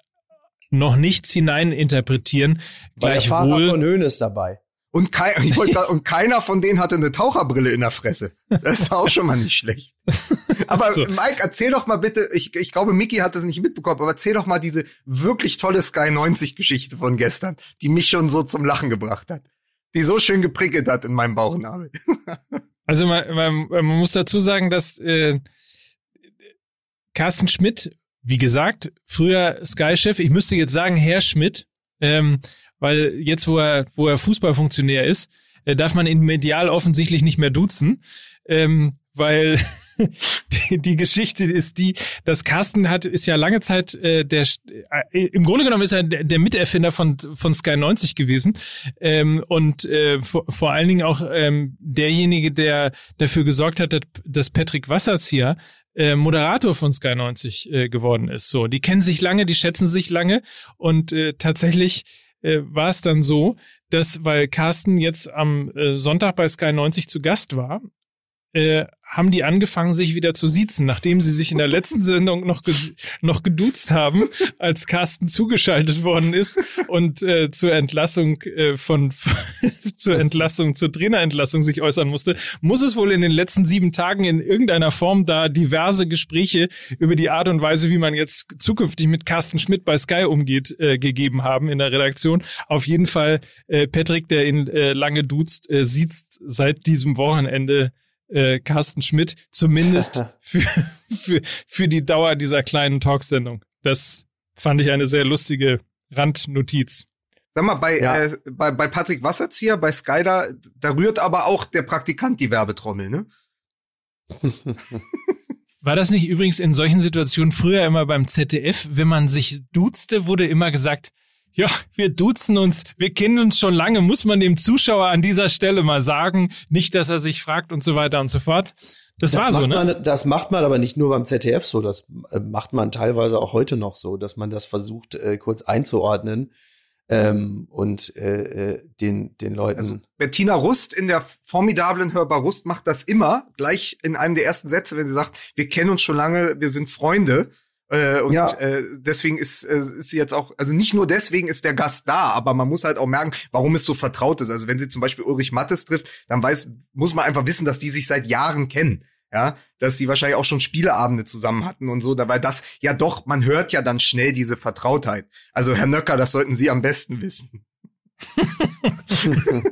noch nichts hineininterpretieren. Weil Gleichwohl. der Fahrer von Höhn ist dabei. Und, kei grad, und keiner von denen hatte eine Taucherbrille in der Fresse. Das ist auch schon mal nicht schlecht. Aber so. Mike, erzähl doch mal bitte, ich, ich glaube, Mickey hat das nicht mitbekommen, aber erzähl doch mal diese wirklich tolle Sky 90 Geschichte von gestern, die mich schon so zum Lachen gebracht hat. Die so schön geprickelt hat in meinem Bauchnabel. Also man, man, man muss dazu sagen, dass äh, Carsten Schmidt, wie gesagt, früher Sky-Chef, ich müsste jetzt sagen Herr Schmidt, ähm, weil jetzt, wo er, wo er Fußballfunktionär ist, äh, darf man ihn medial offensichtlich nicht mehr duzen, ähm, weil die, die Geschichte ist die, dass Carsten hat, ist ja lange Zeit äh, der, äh, im Grunde genommen ist er der, der Miterfinder von, von Sky 90 gewesen. Ähm, und äh, vor, vor allen Dingen auch ähm, derjenige, der dafür gesorgt hat, dass Patrick Wasserzieher äh, Moderator von Sky 90 äh, geworden ist. So, die kennen sich lange, die schätzen sich lange. Und äh, tatsächlich äh, war es dann so, dass, weil Carsten jetzt am äh, Sonntag bei Sky 90 zu Gast war, äh, haben die angefangen, sich wieder zu siezen, nachdem sie sich in der letzten Sendung noch, ge noch geduzt haben, als Carsten zugeschaltet worden ist und äh, zur Entlassung äh, von zur Entlassung, zur Trainerentlassung sich äußern musste, muss es wohl in den letzten sieben Tagen in irgendeiner Form da diverse Gespräche über die Art und Weise, wie man jetzt zukünftig mit Carsten Schmidt bei Sky umgeht, äh, gegeben haben in der Redaktion. Auf jeden Fall äh, Patrick, der ihn äh, lange duzt, äh, sieht seit diesem Wochenende äh, Carsten Schmidt, zumindest für, für, für die Dauer dieser kleinen Talksendung. Das fand ich eine sehr lustige Randnotiz. Sag mal, bei, ja. äh, bei, bei Patrick Wasserzieher, bei Sky, da, da rührt aber auch der Praktikant die Werbetrommel, ne? War das nicht übrigens in solchen Situationen früher immer beim ZDF, wenn man sich duzte, wurde immer gesagt, ja, wir duzen uns, wir kennen uns schon lange, muss man dem Zuschauer an dieser Stelle mal sagen, nicht, dass er sich fragt und so weiter und so fort. Das, das war so, ne? Man, das macht man aber nicht nur beim ZDF so, das äh, macht man teilweise auch heute noch so, dass man das versucht, äh, kurz einzuordnen ähm, und äh, äh den, den Leuten. Also Bettina Rust in der formidablen Hörbar Rust macht das immer, gleich in einem der ersten Sätze, wenn sie sagt, wir kennen uns schon lange, wir sind Freunde. Äh, und ja. äh, deswegen ist, äh, ist sie jetzt auch, also nicht nur deswegen ist der Gast da, aber man muss halt auch merken, warum es so vertraut ist. Also wenn sie zum Beispiel Ulrich Mattes trifft, dann weiß, muss man einfach wissen, dass die sich seit Jahren kennen. Ja, dass sie wahrscheinlich auch schon Spieleabende zusammen hatten und so, weil das ja doch, man hört ja dann schnell diese Vertrautheit. Also Herr Nöcker, das sollten Sie am besten wissen.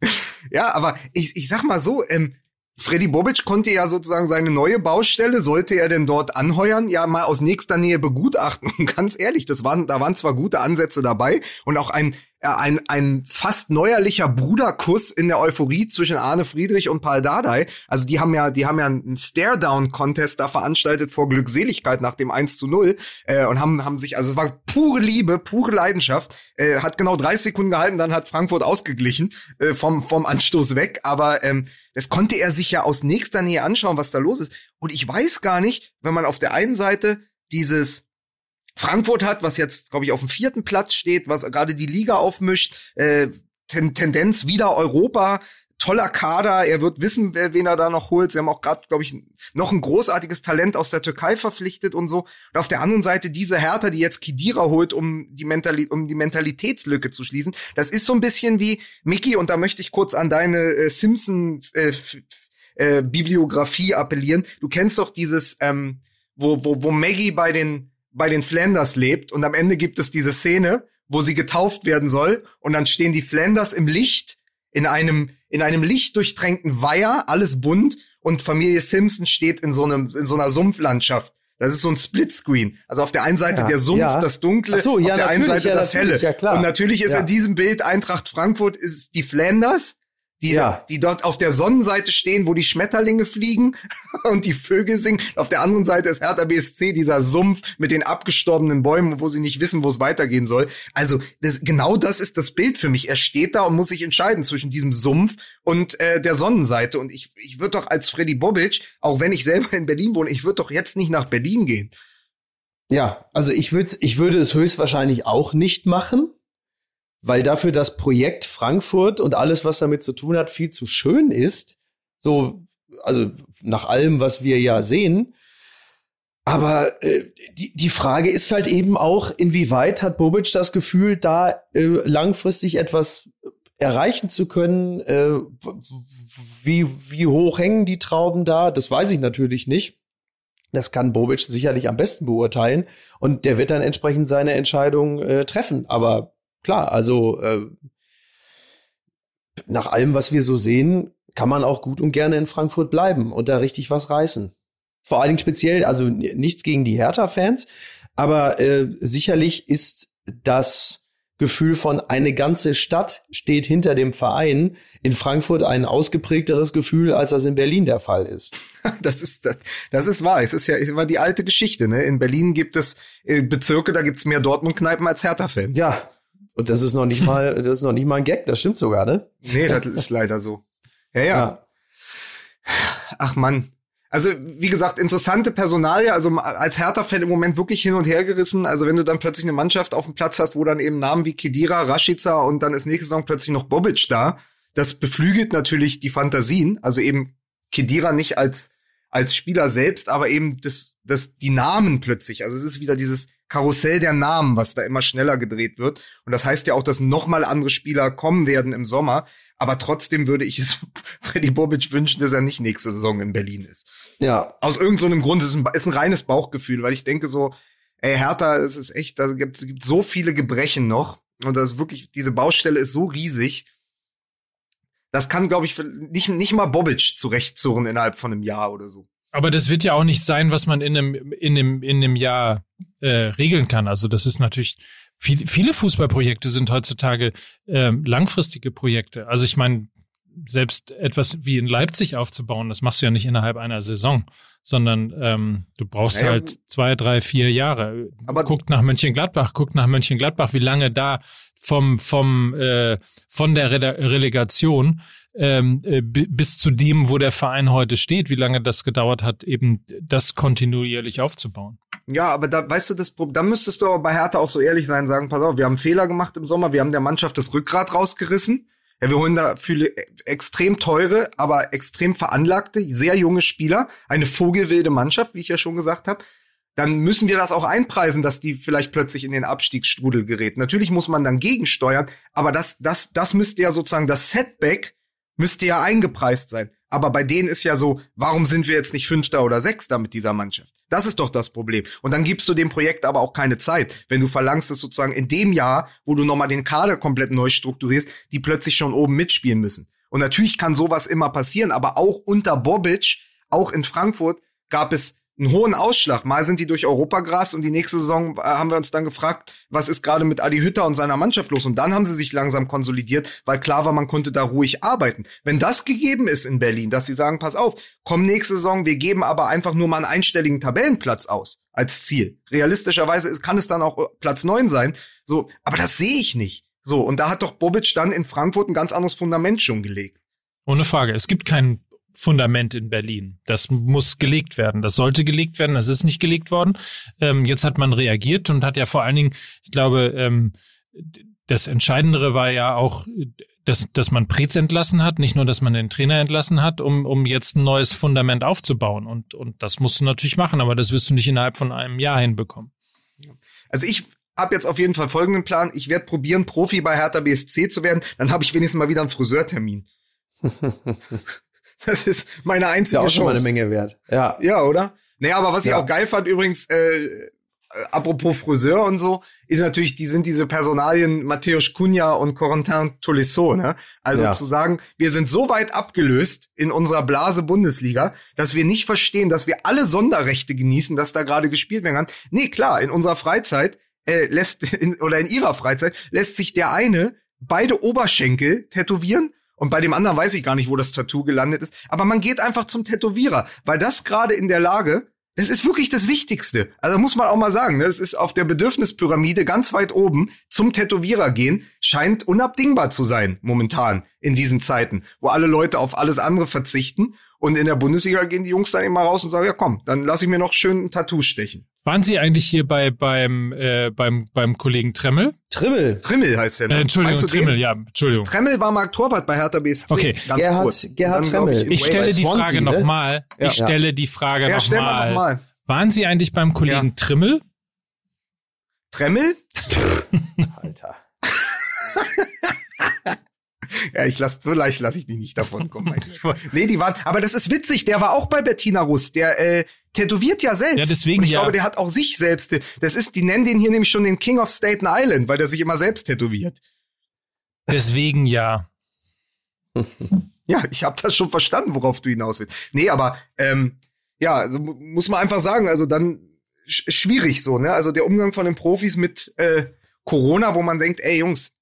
ja, aber ich, ich sag mal so, ähm, Freddy Bobic konnte ja sozusagen seine neue Baustelle, sollte er denn dort anheuern, ja mal aus nächster Nähe begutachten. Und ganz ehrlich, das waren, da waren zwar gute Ansätze dabei und auch ein ein, ein fast neuerlicher Bruderkuss in der Euphorie zwischen Arne Friedrich und Paul Dardai. Also die haben ja, die haben ja einen Stare-Down-Contest da veranstaltet vor Glückseligkeit nach dem 1 zu 0 äh, und haben, haben sich, also es war pure Liebe, pure Leidenschaft. Äh, hat genau 30 Sekunden gehalten, dann hat Frankfurt ausgeglichen äh, vom, vom Anstoß weg. Aber ähm, das konnte er sich ja aus nächster Nähe anschauen, was da los ist. Und ich weiß gar nicht, wenn man auf der einen Seite dieses Frankfurt hat, was jetzt, glaube ich, auf dem vierten Platz steht, was gerade die Liga aufmischt, äh, Ten Tendenz wieder Europa, toller Kader, er wird wissen, wer, wen er da noch holt. Sie haben auch gerade, glaube ich, noch ein großartiges Talent aus der Türkei verpflichtet und so. Und auf der anderen Seite diese Hertha, die jetzt Kidira holt, um die, Mentali um die Mentalitätslücke zu schließen. Das ist so ein bisschen wie, Mickey, und da möchte ich kurz an deine äh, Simpson äh, äh, Bibliografie appellieren. Du kennst doch dieses, ähm, wo, wo, wo Maggie bei den bei den Flanders lebt und am Ende gibt es diese Szene, wo sie getauft werden soll und dann stehen die Flanders im Licht in einem in einem lichtdurchtränkten Weiher, alles bunt und Familie Simpson steht in so einem in so einer Sumpflandschaft. Das ist so ein Splitscreen. Also auf der einen Seite ja, der Sumpf, ja. das Dunkle, so, ja, auf der einen Seite das Helle. und natürlich ist in diesem Bild Eintracht Frankfurt ist die Flanders die, ja. die dort auf der Sonnenseite stehen, wo die Schmetterlinge fliegen und die Vögel singen. Auf der anderen Seite ist Hertha BSC dieser Sumpf mit den abgestorbenen Bäumen, wo sie nicht wissen, wo es weitergehen soll. Also das, genau das ist das Bild für mich. Er steht da und muss sich entscheiden zwischen diesem Sumpf und äh, der Sonnenseite. Und ich, ich würde doch als Freddy Bobic, auch wenn ich selber in Berlin wohne, ich würde doch jetzt nicht nach Berlin gehen. Ja, also ich ich würde es höchstwahrscheinlich auch nicht machen weil dafür das Projekt Frankfurt und alles, was damit zu tun hat, viel zu schön ist. So, also nach allem, was wir ja sehen. Aber äh, die, die Frage ist halt eben auch, inwieweit hat Bobic das Gefühl, da äh, langfristig etwas erreichen zu können? Äh, wie, wie hoch hängen die Trauben da? Das weiß ich natürlich nicht. Das kann Bobic sicherlich am besten beurteilen. Und der wird dann entsprechend seine Entscheidung äh, treffen. Aber klar, also äh, nach allem, was wir so sehen, kann man auch gut und gerne in Frankfurt bleiben und da richtig was reißen. Vor allen Dingen speziell, also nichts gegen die Hertha-Fans, aber äh, sicherlich ist das Gefühl von eine ganze Stadt steht hinter dem Verein in Frankfurt ein ausgeprägteres Gefühl, als das in Berlin der Fall ist. Das ist das, das ist wahr. Es ist ja immer die alte Geschichte. Ne? In Berlin gibt es äh, Bezirke, da gibt es mehr Dortmund-Kneipen als Hertha-Fans. Ja, und das ist noch nicht mal, das ist noch nicht mal ein Gag. Das stimmt sogar, ne? Nee, das ist leider so. Ja, ja. ja. Ach Mann. Also, wie gesagt, interessante Personalie. Also als Hertha-Fan im Moment wirklich hin und her gerissen. Also, wenn du dann plötzlich eine Mannschaft auf dem Platz hast, wo dann eben Namen wie Kedira, Rashica und dann ist nächste Saison plötzlich noch Bobic da, das beflügelt natürlich die Fantasien. Also eben Kedira nicht als als Spieler selbst, aber eben das, das, die Namen plötzlich. Also es ist wieder dieses Karussell der Namen, was da immer schneller gedreht wird. Und das heißt ja auch, dass nochmal andere Spieler kommen werden im Sommer. Aber trotzdem würde ich es Freddy Bobic wünschen, dass er nicht nächste Saison in Berlin ist. Ja. Aus irgendeinem so Grund ist ein, ist ein reines Bauchgefühl, weil ich denke so, ey, Hertha, es ist echt, da gibt es gibt so viele Gebrechen noch. Und das ist wirklich, diese Baustelle ist so riesig. Das kann, glaube ich, nicht, nicht mal Bobic zurechtzurren innerhalb von einem Jahr oder so. Aber das wird ja auch nicht sein, was man in einem, in einem, in einem Jahr äh, regeln kann. Also das ist natürlich, viel, viele Fußballprojekte sind heutzutage äh, langfristige Projekte. Also ich meine, selbst etwas wie in Leipzig aufzubauen, das machst du ja nicht innerhalb einer Saison, sondern ähm, du brauchst naja, halt zwei, drei, vier Jahre. Aber guckt nach Mönchengladbach, guckt nach Mönchengladbach, wie lange da vom vom äh, von der Re Relegation ähm, äh, bis zu dem, wo der Verein heute steht, wie lange das gedauert hat, eben das kontinuierlich aufzubauen. Ja, aber da weißt du das da müsstest du aber bei Hertha auch so ehrlich sein, sagen, pass auf, wir haben Fehler gemacht im Sommer, wir haben der Mannschaft das Rückgrat rausgerissen. Ja, wir holen da viele extrem teure, aber extrem veranlagte, sehr junge Spieler, eine vogelwilde Mannschaft, wie ich ja schon gesagt habe dann müssen wir das auch einpreisen, dass die vielleicht plötzlich in den Abstiegsstrudel gerät. Natürlich muss man dann gegensteuern, aber das, das, das müsste ja sozusagen das Setback müsste ja eingepreist sein. Aber bei denen ist ja so, warum sind wir jetzt nicht Fünfter oder Sechster mit dieser Mannschaft? Das ist doch das Problem. Und dann gibst du dem Projekt aber auch keine Zeit, wenn du verlangst, dass sozusagen in dem Jahr, wo du nochmal den Kader komplett neu strukturierst, die plötzlich schon oben mitspielen müssen. Und natürlich kann sowas immer passieren, aber auch unter Bobic, auch in Frankfurt, gab es einen hohen Ausschlag. Mal sind die durch Europagras und die nächste Saison äh, haben wir uns dann gefragt, was ist gerade mit Adi Hütter und seiner Mannschaft los? Und dann haben sie sich langsam konsolidiert, weil klar war, man konnte da ruhig arbeiten. Wenn das gegeben ist in Berlin, dass sie sagen, pass auf, komm nächste Saison, wir geben aber einfach nur mal einen einstelligen Tabellenplatz aus als Ziel. Realistischerweise kann es dann auch äh, Platz neun sein. So, aber das sehe ich nicht. So, und da hat doch Bobic dann in Frankfurt ein ganz anderes Fundament schon gelegt. Ohne Frage. Es gibt keinen Fundament in Berlin. Das muss gelegt werden. Das sollte gelegt werden. Das ist nicht gelegt worden. Ähm, jetzt hat man reagiert und hat ja vor allen Dingen, ich glaube, ähm, das Entscheidendere war ja auch, dass, dass man Prez entlassen hat, nicht nur, dass man den Trainer entlassen hat, um, um jetzt ein neues Fundament aufzubauen. Und, und das musst du natürlich machen, aber das wirst du nicht innerhalb von einem Jahr hinbekommen. Also ich habe jetzt auf jeden Fall folgenden Plan. Ich werde probieren, Profi bei Hertha BSC zu werden. Dann habe ich wenigstens mal wieder einen Friseurtermin. Das ist meine einzige ja, auch Chance. Schon mal eine Menge wert. Ja. Ja, oder? Naja, aber was ja. ich auch geil fand übrigens, äh, äh, apropos Friseur und so, ist natürlich, die sind diese Personalien Matthäus Cunha und Corentin Tolisso, ne? Also ja. zu sagen, wir sind so weit abgelöst in unserer Blase Bundesliga, dass wir nicht verstehen, dass wir alle Sonderrechte genießen, dass da gerade gespielt werden kann. Nee, klar, in unserer Freizeit äh, lässt in, oder in ihrer Freizeit lässt sich der eine beide Oberschenkel tätowieren und bei dem anderen weiß ich gar nicht, wo das Tattoo gelandet ist. Aber man geht einfach zum Tätowierer, weil das gerade in der Lage, das ist wirklich das Wichtigste. Also muss man auch mal sagen, das ne? ist auf der Bedürfnispyramide ganz weit oben zum Tätowierer gehen, scheint unabdingbar zu sein momentan in diesen Zeiten, wo alle Leute auf alles andere verzichten. Und in der Bundesliga gehen die Jungs dann immer raus und sagen, ja komm, dann lass ich mir noch schön ein Tattoo stechen. Waren Sie eigentlich hier bei beim äh, beim beim Kollegen Tremmel? Trimmel. Trimmel heißt der. Ne? Äh, Entschuldigung, Trimmel, ja, Entschuldigung. Tremmel war mal Torwart bei Hertha BSC. Okay. Ganz Gerhard, kurz. Gerhard Trimmel. Ich, ich stelle die Frage nochmal. Ja. Ich stelle die Frage nochmal. Ja, stell mal nochmal. Waren Sie eigentlich beim Kollegen Ja. Trimmel? Tremmel? Alter. Ich lass, so leicht lasse ich die nicht davon kommen. nee, die waren, aber das ist witzig, der war auch bei Bettina Russ, der äh, tätowiert ja selbst. Ja, deswegen Und ich ja. glaube, der hat auch sich selbst, das ist, die nennen den hier nämlich schon den King of Staten Island, weil der sich immer selbst tätowiert. Deswegen ja. Ja, ich habe das schon verstanden, worauf du hinaus willst. Nee, aber ähm, ja, also mu- muss man einfach sagen, also dann sch schwierig so, ne? Also der Umgang von den Profis mit äh, Corona, wo man denkt, ey Jungs,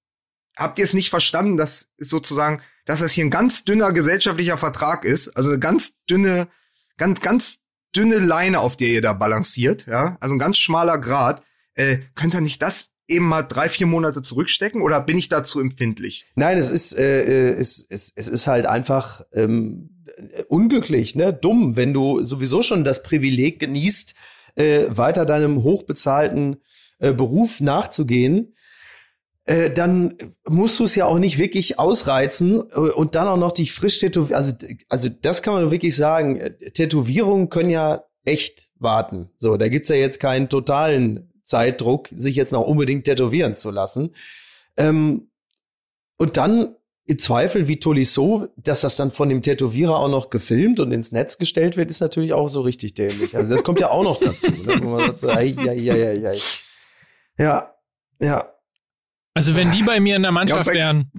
habt ihr es nicht verstanden, dass sozusagen, dass das hier ein ganz dünner gesellschaftlicher Vertrag ist, also eine ganz dünne, ganz ganz dünne Leine, auf der ihr da balanciert, ja? Also ein ganz schmaler Grad. Äh, könnt ihr nicht das eben mal drei, vier Monate zurückstecken oder bin ich dazu empfindlich? Nein, es ist, äh, äh, es, es, es ist halt einfach ähm, äh, unglücklich, ne? dumm, wenn du sowieso schon das Privileg genießt, äh, weiter deinem hochbezahlten äh, Beruf nachzugehen. Äh, dann musst du es ja auch nicht wirklich ausreizen äh, und dann auch noch dich frisch tätowieren. Also, also das kann man wirklich sagen. Äh, Tätowierungen können ja echt warten. So, da gibt's ja jetzt keinen totalen Zeitdruck, sich jetzt noch unbedingt tätowieren zu lassen. Ähm, und dann im Zweifel wie Tolisso, dass das dann von dem Tätowierer auch noch gefilmt und ins Netz gestellt wird, ist natürlich auch so richtig dämlich. Also das kommt ja auch noch dazu. Ne? Sagt so, ei, ei, ei. Ja, ja. Also wenn die bei mir in der Mannschaft bei- wären,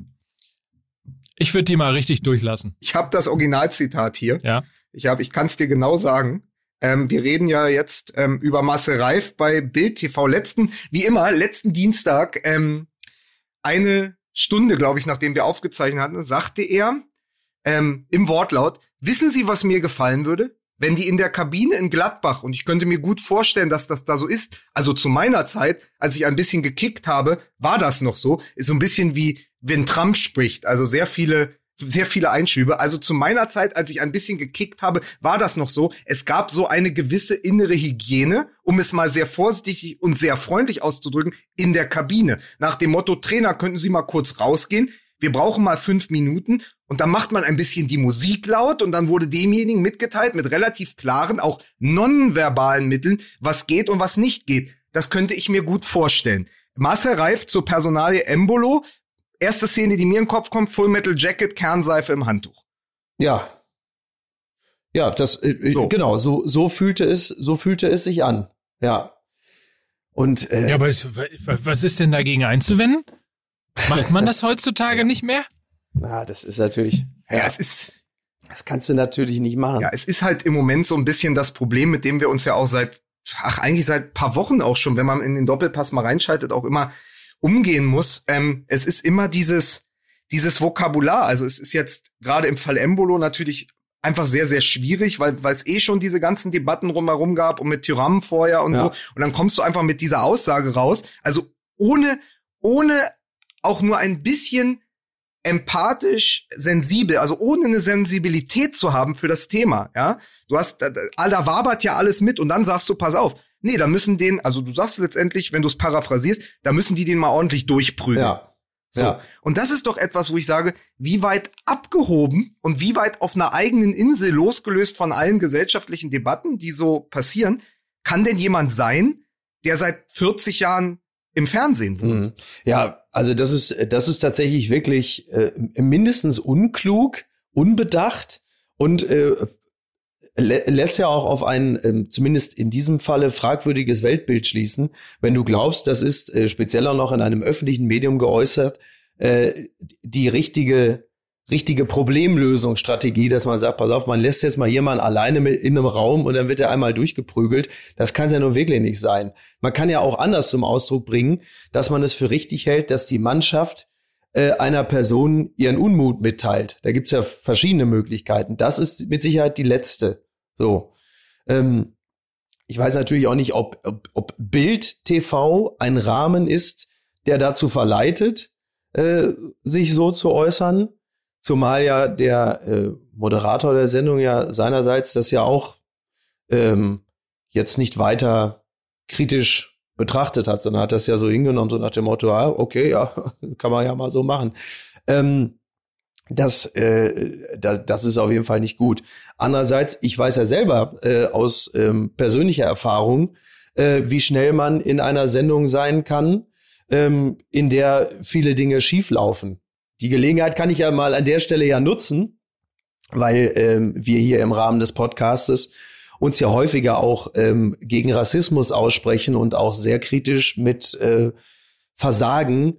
ich würde die mal richtig durchlassen. Ich habe das Originalzitat hier. Ja. Ich habe, ich kann es dir genau sagen. Ähm, wir reden ja jetzt ähm, über Marcel Reif bei Bild TV. Letzten, wie immer, letzten Dienstag, ähm, eine Stunde, glaube ich, nachdem wir aufgezeichnet hatten, sagte er ähm, im Wortlaut: Wissen Sie, was mir gefallen würde? Wenn die in der Kabine in Gladbach, und ich könnte mir gut vorstellen, dass das da so ist, also zu meiner Zeit, als ich ein bisschen gekickt habe, war das noch so, ist so ein bisschen wie, wenn Trump spricht, also sehr viele sehr viele Einschübe. Also zu meiner Zeit, als ich ein bisschen gekickt habe, war das noch so. Es gab so eine gewisse innere Hygiene, um es mal sehr vorsichtig und sehr freundlich auszudrücken, in der Kabine. Nach dem Motto, Trainer, könnten Sie mal kurz rausgehen? Wir brauchen mal fünf Minuten. Und dann macht man ein bisschen die Musik laut und dann wurde demjenigen mitgeteilt mit relativ klaren, auch nonverbalen Mitteln, was geht und was nicht geht. Das könnte ich mir gut vorstellen. Marcel Reif zur Personalie Embolo. Erste Szene, die mir in den Kopf kommt, Full Metal Jacket, Kernseife im Handtuch. Ja. Ja, das äh, So. genau, so so fühlte es, so fühlte es sich an. Ja. Und äh, Ja, aber was ist denn dagegen einzuwenden? Macht man das heutzutage nicht mehr? na, das ist natürlich, Ja, es ist, das kannst du natürlich nicht machen. ja, es ist halt im Moment so ein bisschen das Problem, mit dem wir uns ja auch seit, ach, eigentlich seit paar Wochen auch schon, wenn man in den Doppelpass mal reinschaltet, auch immer umgehen muss. Ähm, es ist immer dieses, dieses Vokabular. Also es ist jetzt gerade im Fall Embolo natürlich einfach sehr, sehr schwierig, weil, weil es eh schon diese ganzen Debatten rumherum gab und mit Tyram vorher und Ja. so. Und dann kommst du einfach mit dieser Aussage raus. Also ohne, ohne auch nur ein bisschen empathisch sensibel, also ohne eine Sensibilität zu haben für das Thema, ja. Du hast, da, wabert ja alles mit und dann sagst du, pass auf. Nee, da müssen den, also du sagst letztendlich, wenn du es paraphrasierst, da müssen die den mal ordentlich durchprügeln. ja. So. Ja. Und das ist doch etwas, wo ich sage, wie weit abgehoben und wie weit auf einer eigenen Insel losgelöst von allen gesellschaftlichen Debatten, die so passieren, kann denn jemand sein, der seit 40 Jahren im Fernsehen wohnt? Mhm. Ja, also das ist, das ist tatsächlich wirklich äh, mindestens unklug, unbedacht und äh, lä lässt ja auch auf ein, ähm, zumindest in diesem Falle, fragwürdiges Weltbild schließen, wenn du glaubst, das ist äh, speziell auch noch in einem öffentlichen Medium geäußert, äh, die richtige richtige Problemlösungsstrategie, dass man sagt, pass auf, man lässt jetzt mal jemanden alleine mit in einem Raum und dann wird er einmal durchgeprügelt. Das kann es ja nun wirklich nicht sein. Man kann ja auch anders zum Ausdruck bringen, dass man es für richtig hält, dass die Mannschaft äh, einer Person ihren Unmut mitteilt. Da gibt's ja verschiedene Möglichkeiten. Das ist mit Sicherheit die letzte. So. Ähm, ich weiß natürlich auch nicht, ob, ob, ob Bild TV ein Rahmen ist, der dazu verleitet, äh, sich so zu äußern. Zumal ja der äh, Moderator der Sendung ja seinerseits das ja auch ähm, jetzt nicht weiter kritisch betrachtet hat, sondern hat das ja so hingenommen, so nach dem Motto, ah, okay, ja, kann man ja mal so machen. Ähm, das, äh, das, das ist auf jeden Fall nicht gut. Andererseits, ich weiß ja selber äh, aus ähm, persönlicher Erfahrung, äh, wie schnell man in einer Sendung sein kann, ähm, in der viele Dinge schieflaufen. Die Gelegenheit kann ich ja mal an der Stelle ja nutzen, weil ähm, wir hier im Rahmen des Podcastes uns ja häufiger auch ähm, gegen Rassismus aussprechen und auch sehr kritisch mit äh, Versagen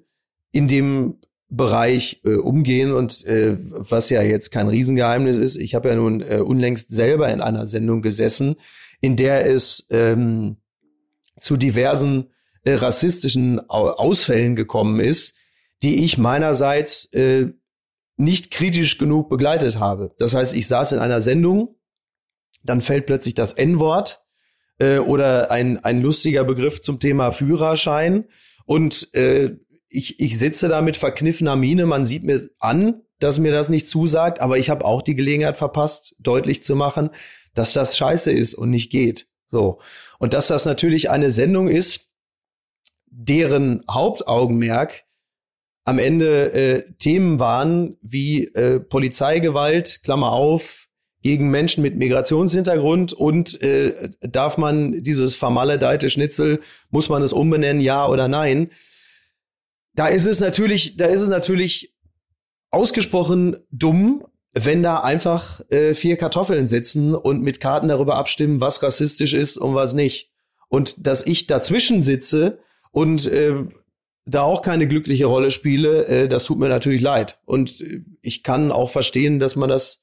in dem Bereich äh, umgehen. Und äh, was ja jetzt kein Riesengeheimnis ist, ich habe ja nun äh, unlängst selber in einer Sendung gesessen, in der es ähm, zu diversen äh, rassistischen Ausfällen gekommen ist, die ich meinerseits äh, nicht kritisch genug begleitet habe. Das heißt, ich saß in einer Sendung, dann fällt plötzlich das N-Wort äh, oder ein, ein lustiger Begriff zum Thema Führerschein und äh, ich, ich sitze da mit verkniffener Miene, man sieht mir an, dass mir das nicht zusagt, aber ich habe auch die Gelegenheit verpasst, deutlich zu machen, dass das scheiße ist und nicht geht. So. Und dass das natürlich eine Sendung ist, deren Hauptaugenmerk am Ende äh, Themen waren wie äh, Polizeigewalt, Klammer auf, gegen Menschen mit Migrationshintergrund und äh, darf man dieses vermaledeite Schnitzel, muss man es umbenennen, ja oder nein? Da ist es natürlich, da ist es natürlich ausgesprochen dumm, wenn da einfach äh, vier Kartoffeln sitzen und mit Karten darüber abstimmen, was rassistisch ist und was nicht. Und dass ich dazwischen sitze und äh, da auch keine glückliche Rolle spiele, äh, das tut mir natürlich leid. Und äh, ich kann auch verstehen, dass man das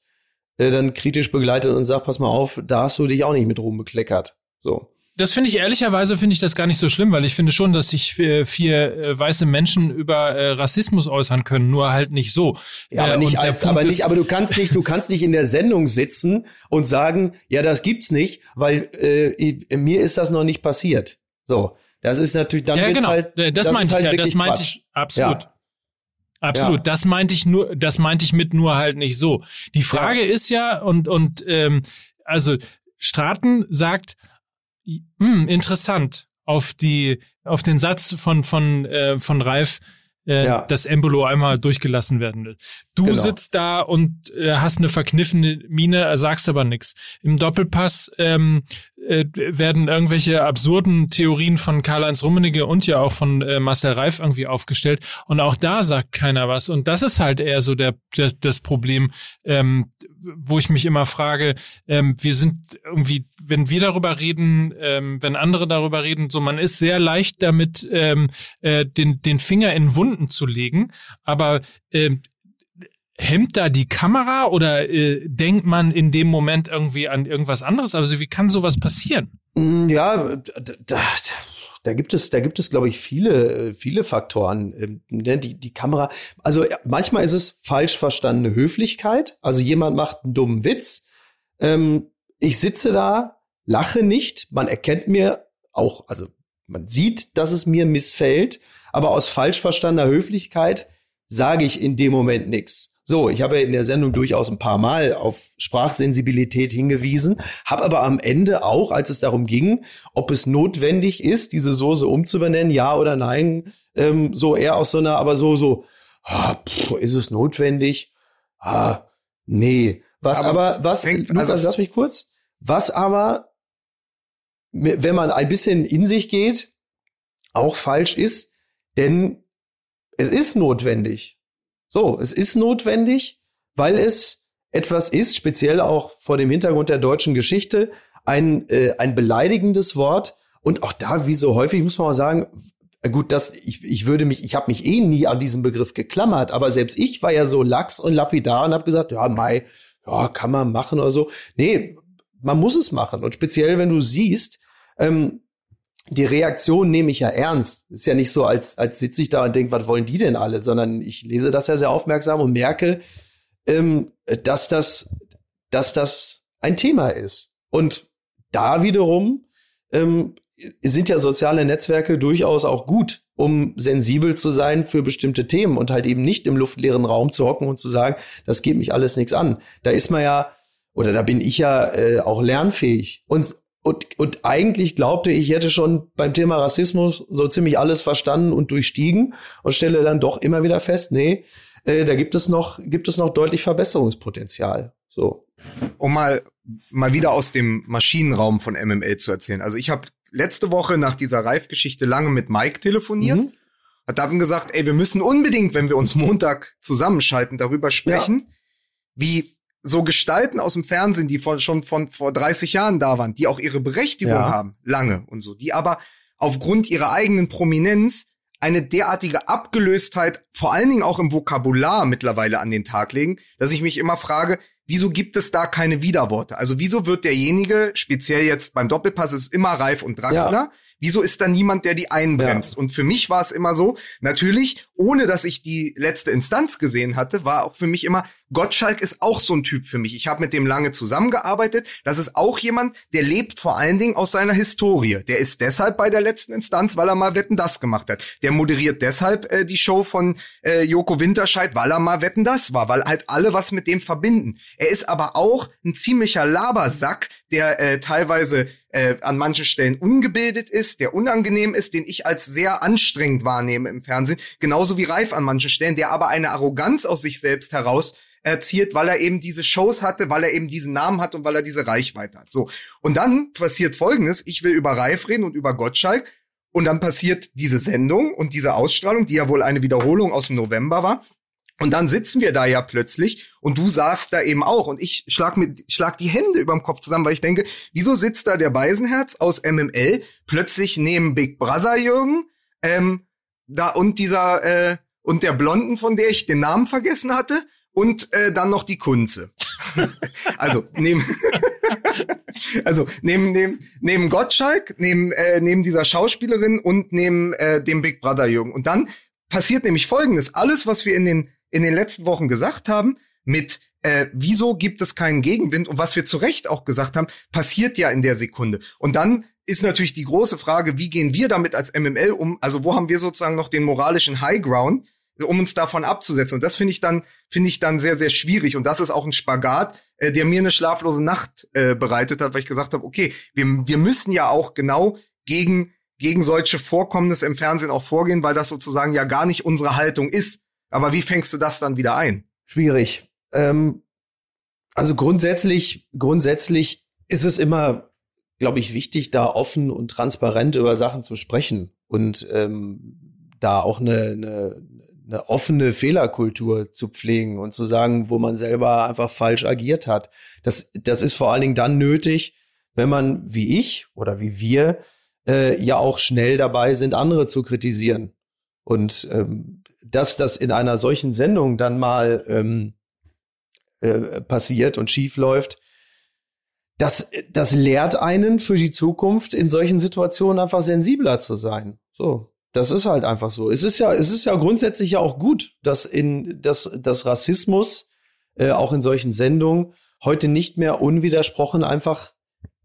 äh, dann kritisch begleitet und sagt, pass mal auf, da hast du dich auch nicht mit rumbekleckert. So das finde ich ehrlicherweise finde ich das gar nicht so schlimm, weil ich finde schon, dass sich vier, vier äh, weiße Menschen über äh, Rassismus äußern können, nur halt nicht so. Ja, aber äh, nicht als, aber nicht, aber du kannst nicht, du kannst nicht in der Sendung sitzen und sagen, ja, das gibt's nicht, weil äh, mir ist das noch nicht passiert. So, das ist natürlich dann ja, genau. halt, das, das meinte ich halt ja, das meinte ich absolut. Ja. Absolut, ja. das meinte ich nur, das meinte ich mit nur halt nicht so. Die Frage ja. ist ja und und ähm, also Straten sagt, hm, interessant auf die auf den Satz von von äh, von Ralf äh, ja. dass Embolo einmal durchgelassen werden will. Du genau. sitzt da und äh, hast eine verkniffene Mine, sagst aber nix. Im Doppelpass ähm, äh, werden irgendwelche absurden Theorien von Karl-Heinz Rummenigge und ja auch von äh, Marcel Reif irgendwie aufgestellt. Und auch da sagt keiner was. Und das ist halt eher so der, der das Problem, ähm, wo ich mich immer frage, ähm, wir sind irgendwie, wenn wir darüber reden, ähm, wenn andere darüber reden, so man ist sehr leicht damit, ähm, äh, den den Finger in Wunden zu legen, aber ähm, hemmt da die Kamera oder äh, denkt man in dem Moment irgendwie an irgendwas anderes? Also wie kann sowas passieren? Mm, ja, da, da, da gibt es, da gibt es, glaube ich, viele, viele Faktoren. Ähm, ne, die, die Kamera, also manchmal ist es falsch verstandene Höflichkeit. Also jemand macht einen dummen Witz. Ähm, ich sitze da, lache nicht. Man erkennt mir auch, also man sieht, dass es mir missfällt. Aber aus falsch verstandener Höflichkeit sage ich in dem Moment nichts. So, ich habe in der Sendung durchaus ein paar Mal auf Sprachsensibilität hingewiesen, habe aber am Ende auch, als es darum ging, ob es notwendig ist, diese Soße umzubenennen, ja oder nein, ähm, so eher aus so einer, aber so, so, ah, pff, ist es notwendig? Ah, nee. Was aber, aber was, fängt, Lukas, also, lass mich kurz, was aber, wenn man ein bisschen in sich geht, auch falsch ist, denn es ist notwendig. So, es ist notwendig, weil es etwas ist, speziell auch vor dem Hintergrund der deutschen Geschichte, ein, äh, ein beleidigendes Wort. Und auch da, wie so häufig, muss man mal sagen, gut, das, ich, ich würde mich, ich habe mich eh nie an diesen Begriff geklammert, aber selbst ich war ja so lax und lapidar und habe gesagt, ja, Mai, ja, kann man machen oder so. Nee, man muss es machen. Und speziell, wenn du siehst, ähm, die Reaktion nehme ich ja ernst. Ist ja nicht so, als, als sitze ich da und denke, was wollen die denn alle, sondern ich lese das ja sehr aufmerksam und merke, ähm, dass das, dass das ein Thema ist. Und da wiederum ähm, sind ja soziale Netzwerke durchaus auch gut, um sensibel zu sein für bestimmte Themen und halt eben nicht im luftleeren Raum zu hocken und zu sagen, das geht mich alles nichts an. Da ist man ja, oder da bin ich ja äh, auch lernfähig. Und und, und eigentlich glaubte ich, ich hätte schon beim Thema Rassismus so ziemlich alles verstanden und durchstiegen und stelle dann doch immer wieder fest, nee, äh, da gibt es noch, gibt es noch deutlich Verbesserungspotenzial. So. Um mal, mal wieder aus dem Maschinenraum von MML zu erzählen. Also ich habe letzte Woche nach dieser Reif-Geschichte lange mit Mike telefoniert. Mhm. Hat dann gesagt, ey, wir müssen unbedingt, wenn wir uns Montag zusammenschalten, darüber sprechen, ja. wie so Gestalten aus dem Fernsehen, die von, schon von vor 30 Jahren da waren, die auch ihre Berechtigung ja. haben, lange und so, die aber aufgrund ihrer eigenen Prominenz eine derartige Abgelöstheit, vor allen Dingen auch im Vokabular mittlerweile an den Tag legen, dass ich mich immer frage, wieso gibt es da keine Widerworte? Also wieso wird derjenige, speziell jetzt beim Doppelpass ist es immer Reif und Draxler, ja. Wieso ist da niemand, der die einbremst? Ja. Und für mich war es immer so, natürlich, ohne dass ich die letzte Instanz gesehen hatte, war auch für mich immer, Gottschalk ist auch so ein Typ für mich. Ich habe mit dem lange zusammengearbeitet. Das ist auch jemand, der lebt vor allen Dingen aus seiner Historie. Der ist deshalb bei der letzten Instanz, weil er mal Wetten das gemacht hat. Der moderiert deshalb äh, die Show von äh, Joko Winterscheid, weil er mal Wetten das war, weil halt alle was mit dem verbinden. Er ist aber auch ein ziemlicher Labersack, der äh, teilweise äh, an manchen Stellen ungebildet ist, der unangenehm ist, den ich als sehr anstrengend wahrnehme im Fernsehen, genauso wie Reif an manchen Stellen, der aber eine Arroganz aus sich selbst heraus erzielt, weil er eben diese Shows hatte, weil er eben diesen Namen hat und weil er diese Reichweite hat. So. Und dann passiert Folgendes. Ich will über Reif reden und über Gottschalk. Und dann passiert diese Sendung und diese Ausstrahlung, die ja wohl eine Wiederholung aus dem November war. Und dann sitzen wir da ja plötzlich und du saßt da eben auch und ich schlag mit schlag die Hände überm Kopf zusammen, weil ich denke, wieso sitzt da der Beisenherz aus MML plötzlich neben Big Brother Jürgen ähm, da und dieser äh, und der Blonden, von der ich den Namen vergessen hatte und äh, dann noch die Kunze. also neben also neben neben neben Gottschalk, neben äh, neben dieser Schauspielerin und neben äh, dem Big Brother Jürgen und dann passiert nämlich Folgendes: Alles, was wir in den in den letzten Wochen gesagt haben, mit äh, wieso gibt es keinen Gegenwind und was wir zu Recht auch gesagt haben, passiert ja in der Sekunde. Und dann ist natürlich die große Frage, wie gehen wir damit als MML um? Also wo haben wir sozusagen noch den moralischen High Ground, um uns davon abzusetzen? Und das finde ich dann finde ich dann sehr sehr schwierig. Und das ist auch ein Spagat, äh, der mir eine schlaflose Nacht äh, bereitet hat, weil ich gesagt habe, okay, wir wir müssen ja auch genau gegen gegen solche Vorkommnisse im Fernsehen auch vorgehen, weil das sozusagen ja gar nicht unsere Haltung ist. Aber wie fängst du das dann wieder ein? Schwierig. Ähm, also grundsätzlich, grundsätzlich ist es immer, glaube ich, wichtig, da offen und transparent über Sachen zu sprechen und ähm, da auch eine, eine, eine offene Fehlerkultur zu pflegen und zu sagen, wo man selber einfach falsch agiert hat. Das, das ist vor allen Dingen dann nötig, wenn man, wie ich oder wie wir, äh, ja auch schnell dabei sind, andere zu kritisieren. Und ähm, dass das in einer solchen Sendung dann mal ähm, äh, passiert und schief läuft, das, das lehrt einen für die Zukunft in solchen Situationen einfach sensibler zu sein. So, das ist halt einfach so. Es ist ja, es ist ja grundsätzlich ja auch gut, dass in dass, dass Rassismus äh, auch in solchen Sendungen heute nicht mehr unwidersprochen einfach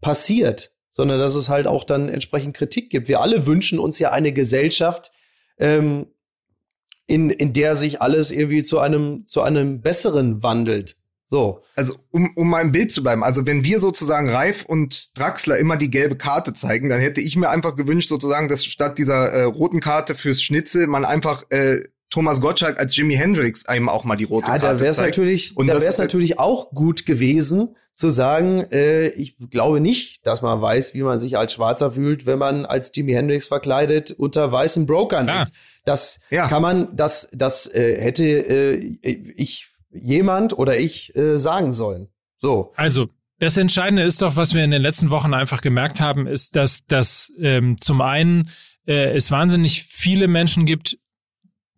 passiert, sondern dass es halt auch dann entsprechend Kritik gibt. Wir alle wünschen uns ja eine Gesellschaft, ähm, in, in der sich alles irgendwie zu einem, zu einem besseren wandelt. So. Also, um, um mal im Bild zu bleiben, also wenn wir sozusagen Reif und Draxler immer die gelbe Karte zeigen, dann hätte ich mir einfach gewünscht, sozusagen, dass statt dieser äh, roten Karte fürs Schnitzel man einfach äh, Thomas Gottschalk als Jimi Hendrix einem auch mal die rote ja, Karte da wär's zeigt. Natürlich, und da wäre es natürlich auch gut gewesen, zu sagen, äh, ich glaube nicht, dass man weiß, wie man sich als Schwarzer fühlt, wenn man als Jimi Hendrix verkleidet unter weißen Brokern ja. ist. Das ja. kann man, das, das äh, hätte äh, ich jemand oder ich äh, sagen sollen. So. Also das Entscheidende ist doch, was wir in den letzten Wochen einfach gemerkt haben, ist, dass, dass ähm, zum einen äh, es wahnsinnig viele Menschen gibt,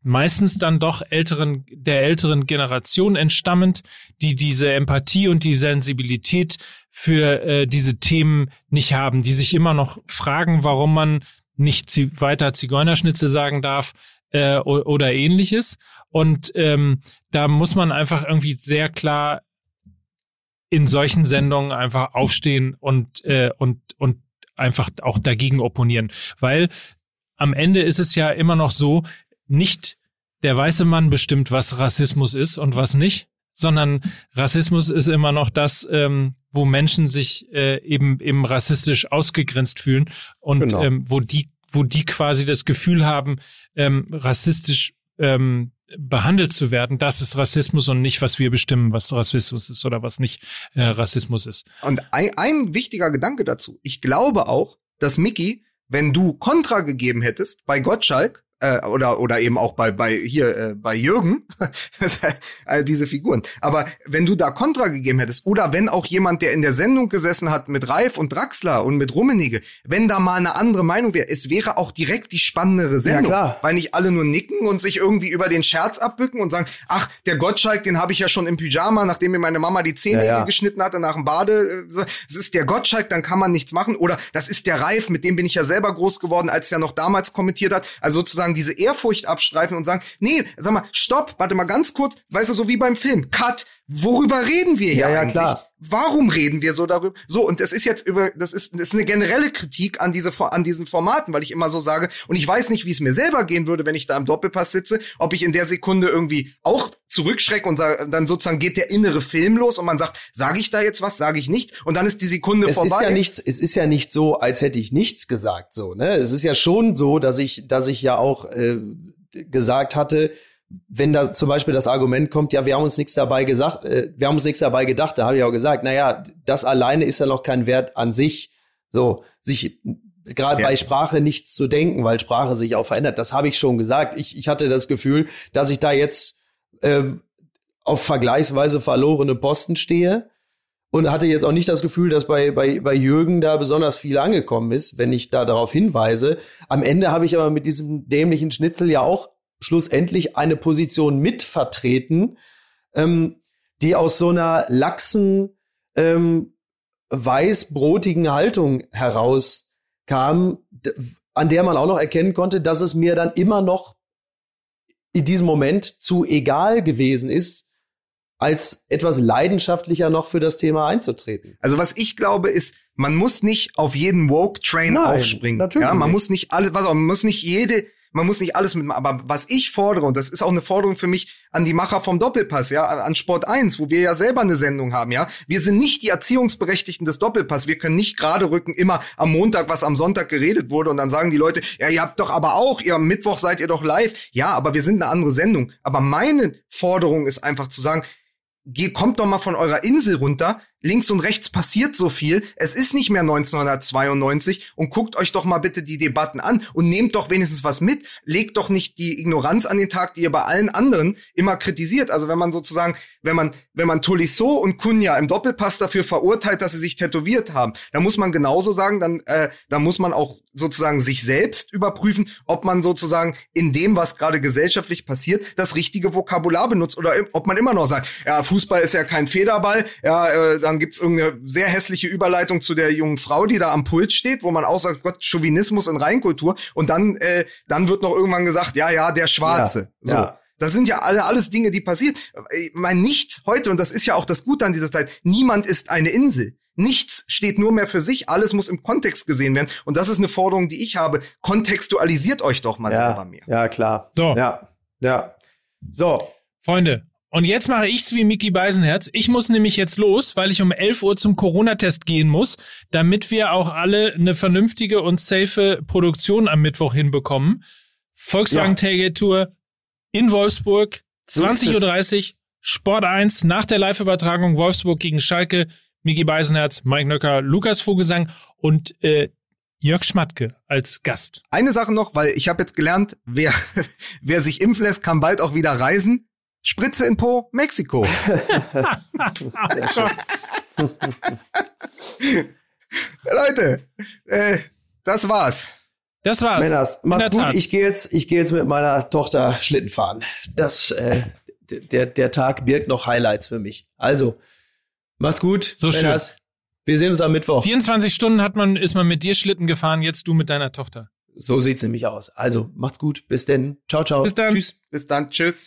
meistens dann doch älteren, der älteren Generation entstammend, die diese Empathie und die Sensibilität für äh, diese Themen nicht haben, die sich immer noch fragen, warum man nicht weiter Zigeunerschnitze sagen darf äh, oder ähnliches. Und ähm, da muss man einfach irgendwie sehr klar in solchen Sendungen einfach aufstehen und äh, und und einfach auch dagegen opponieren, weil am Ende ist es ja immer noch so, nicht der weiße Mann bestimmt, was Rassismus ist und was nicht, sondern Rassismus ist immer noch das, ähm, wo Menschen sich äh, eben eben rassistisch ausgegrenzt fühlen und genau. ähm, wo die wo die quasi das Gefühl haben, ähm, rassistisch ähm, behandelt zu werden, das ist Rassismus und nicht, was wir bestimmen, was Rassismus ist oder was nicht äh, Rassismus ist. Und ein, ein wichtiger Gedanke dazu. Ich glaube auch, dass Mickey, wenn du Kontra gegeben hättest bei Gottschalk, äh, oder oder eben auch bei bei hier äh, bei Jürgen also diese Figuren. Aber wenn du da Kontra gegeben hättest oder wenn auch jemand, der in der Sendung gesessen hat mit Reif und Draxler und mit Rummenigge, wenn da mal eine andere Meinung wäre, es wäre auch direkt die spannendere Sendung, ja, klar. weil nicht alle nur nicken und sich irgendwie über den Scherz abbücken und sagen, ach der Gottschalk, den habe ich ja schon im Pyjama, nachdem mir meine Mama die Zähne ja, ja. geschnitten hatte nach dem Bade. Es ist der Gottschalk, dann kann man nichts machen. Oder das ist der Reif, mit dem bin ich ja selber groß geworden, als er noch damals kommentiert hat. Also sozusagen sozusagen diese Ehrfurcht abstreifen und sagen, nee, sag mal, stopp, warte mal ganz kurz, weißt du, so wie beim Film, Cut, worüber reden wir hier ja, ja, eigentlich? Klar. Warum reden wir so darüber? So, und das ist jetzt über, das ist, das ist eine generelle Kritik an diese, an diesen Formaten, weil ich immer so sage, und ich weiß nicht, wie es mir selber gehen würde, wenn ich da im Doppelpass sitze, ob ich in der Sekunde irgendwie auch zurückschrecke und sage, dann sozusagen geht der innere Film los und man sagt, sage ich da jetzt was, sage ich nicht, und dann ist die Sekunde es vorbei. Ist ja nichts, es ist ja nicht so, als hätte ich nichts gesagt, so, ne? Es ist ja schon so, dass ich, dass ich ja auch äh, gesagt hatte, wenn da zum Beispiel das Argument kommt, ja, wir haben uns nichts dabei gesagt, äh, wir haben uns nichts dabei gedacht, da habe ich auch gesagt, naja, das alleine ist ja noch kein Wert an sich, so, sich gerade ja. bei Sprache nichts zu denken, weil Sprache sich auch verändert. Das habe ich schon gesagt. Ich, ich hatte das Gefühl, dass ich da jetzt ähm, auf vergleichsweise verlorene Posten stehe und hatte jetzt auch nicht das Gefühl, dass bei, bei, bei Jürgen da besonders viel angekommen ist, wenn ich da darauf hinweise. Am Ende habe ich aber mit diesem dämlichen Schnitzel ja auch schlussendlich eine Position mitvertreten, ähm, die aus so einer laxen, ähm, weißbrotigen Haltung herauskam, an der man auch noch erkennen konnte, dass es mir dann immer noch in diesem Moment zu egal gewesen ist, als etwas leidenschaftlicher noch für das Thema einzutreten. Also was ich glaube ist, man muss nicht auf jeden Woke Train Nein, aufspringen. Natürlich ja, man nicht. muss nicht alles, was auch, man muss nicht jede man muss nicht alles mit, aber was ich fordere, und das ist auch eine Forderung für mich an die Macher vom Doppelpass, ja, an Sport 1, wo wir ja selber eine Sendung haben, ja. Wir sind nicht die Erziehungsberechtigten des Doppelpass. Wir können nicht gerade rücken immer am Montag, was am Sonntag geredet wurde, und dann sagen die Leute, ja, ihr habt doch aber auch, ihr am Mittwoch seid ihr doch live. Ja, aber wir sind eine andere Sendung. Aber meine Forderung ist einfach zu sagen, Geh, kommt doch mal von eurer Insel runter, links und rechts passiert so viel. Es ist nicht mehr 1992 und guckt euch doch mal bitte die Debatten an und nehmt doch wenigstens was mit. Legt doch nicht die Ignoranz an den Tag, die ihr bei allen anderen immer kritisiert. Also wenn man sozusagen, wenn man, wenn man Tolisso und Kunja im Doppelpass dafür verurteilt, dass sie sich tätowiert haben, dann muss man genauso sagen, dann, äh, dann muss man auch sozusagen sich selbst überprüfen, ob man sozusagen in dem, was gerade gesellschaftlich passiert, das richtige Vokabular benutzt oder ob man immer noch sagt, ja, Fußball ist ja kein Federball, ja, äh, dann gibt's irgendeine sehr hässliche Überleitung zu der jungen Frau, die da am Pult steht, wo man auch sagt, Gott, Chauvinismus in Reinkultur. Und dann, äh, dann wird noch irgendwann gesagt, ja, ja, der Schwarze. Ja, so. Ja. Das sind ja alle alles Dinge, die passieren. Ich meine, nichts heute, und das ist ja auch das Gute an dieser Zeit, niemand ist eine Insel. Nichts steht nur mehr für sich, alles muss im Kontext gesehen werden. Und das ist eine Forderung, die ich habe. Kontextualisiert euch doch mal ja, selber mehr. Ja, klar. So. Ja, ja. So. Freunde, und jetzt mache ich's wie Mickey Beisenherz. Ich muss nämlich jetzt los, weil ich um 11 Uhr zum Corona-Test gehen muss, damit wir auch alle eine vernünftige und safe Produktion am Mittwoch hinbekommen. Volkswagen ja. Tour in Wolfsburg, 20.30 Uhr, Sport 1 nach der Live-Übertragung Wolfsburg gegen Schalke. Mickey Beisenherz, Mike Nöcker, Lukas Vogelsang und äh, Jörg Schmatke als Gast. Eine Sache noch, weil ich habe jetzt gelernt, wer, wer sich impfen lässt, kann bald auch wieder reisen. Spritze in Po, Mexiko. Leute, äh, das war's. Das war's. Männers, macht's gut. Ich gehe jetzt, ich gehe jetzt mit meiner Tochter Schlitten fahren. Das, äh, der, der Tag birgt noch Highlights für mich. Also, macht's gut. So Männers. schön. Wir sehen uns am Mittwoch. 24 Stunden hat man, ist man mit dir Schlitten gefahren, jetzt du mit deiner Tochter. So sieht's nämlich aus. Also, macht's gut. Bis denn. Ciao, ciao. Bis dann. Tschüss. Bis dann. Tschüss.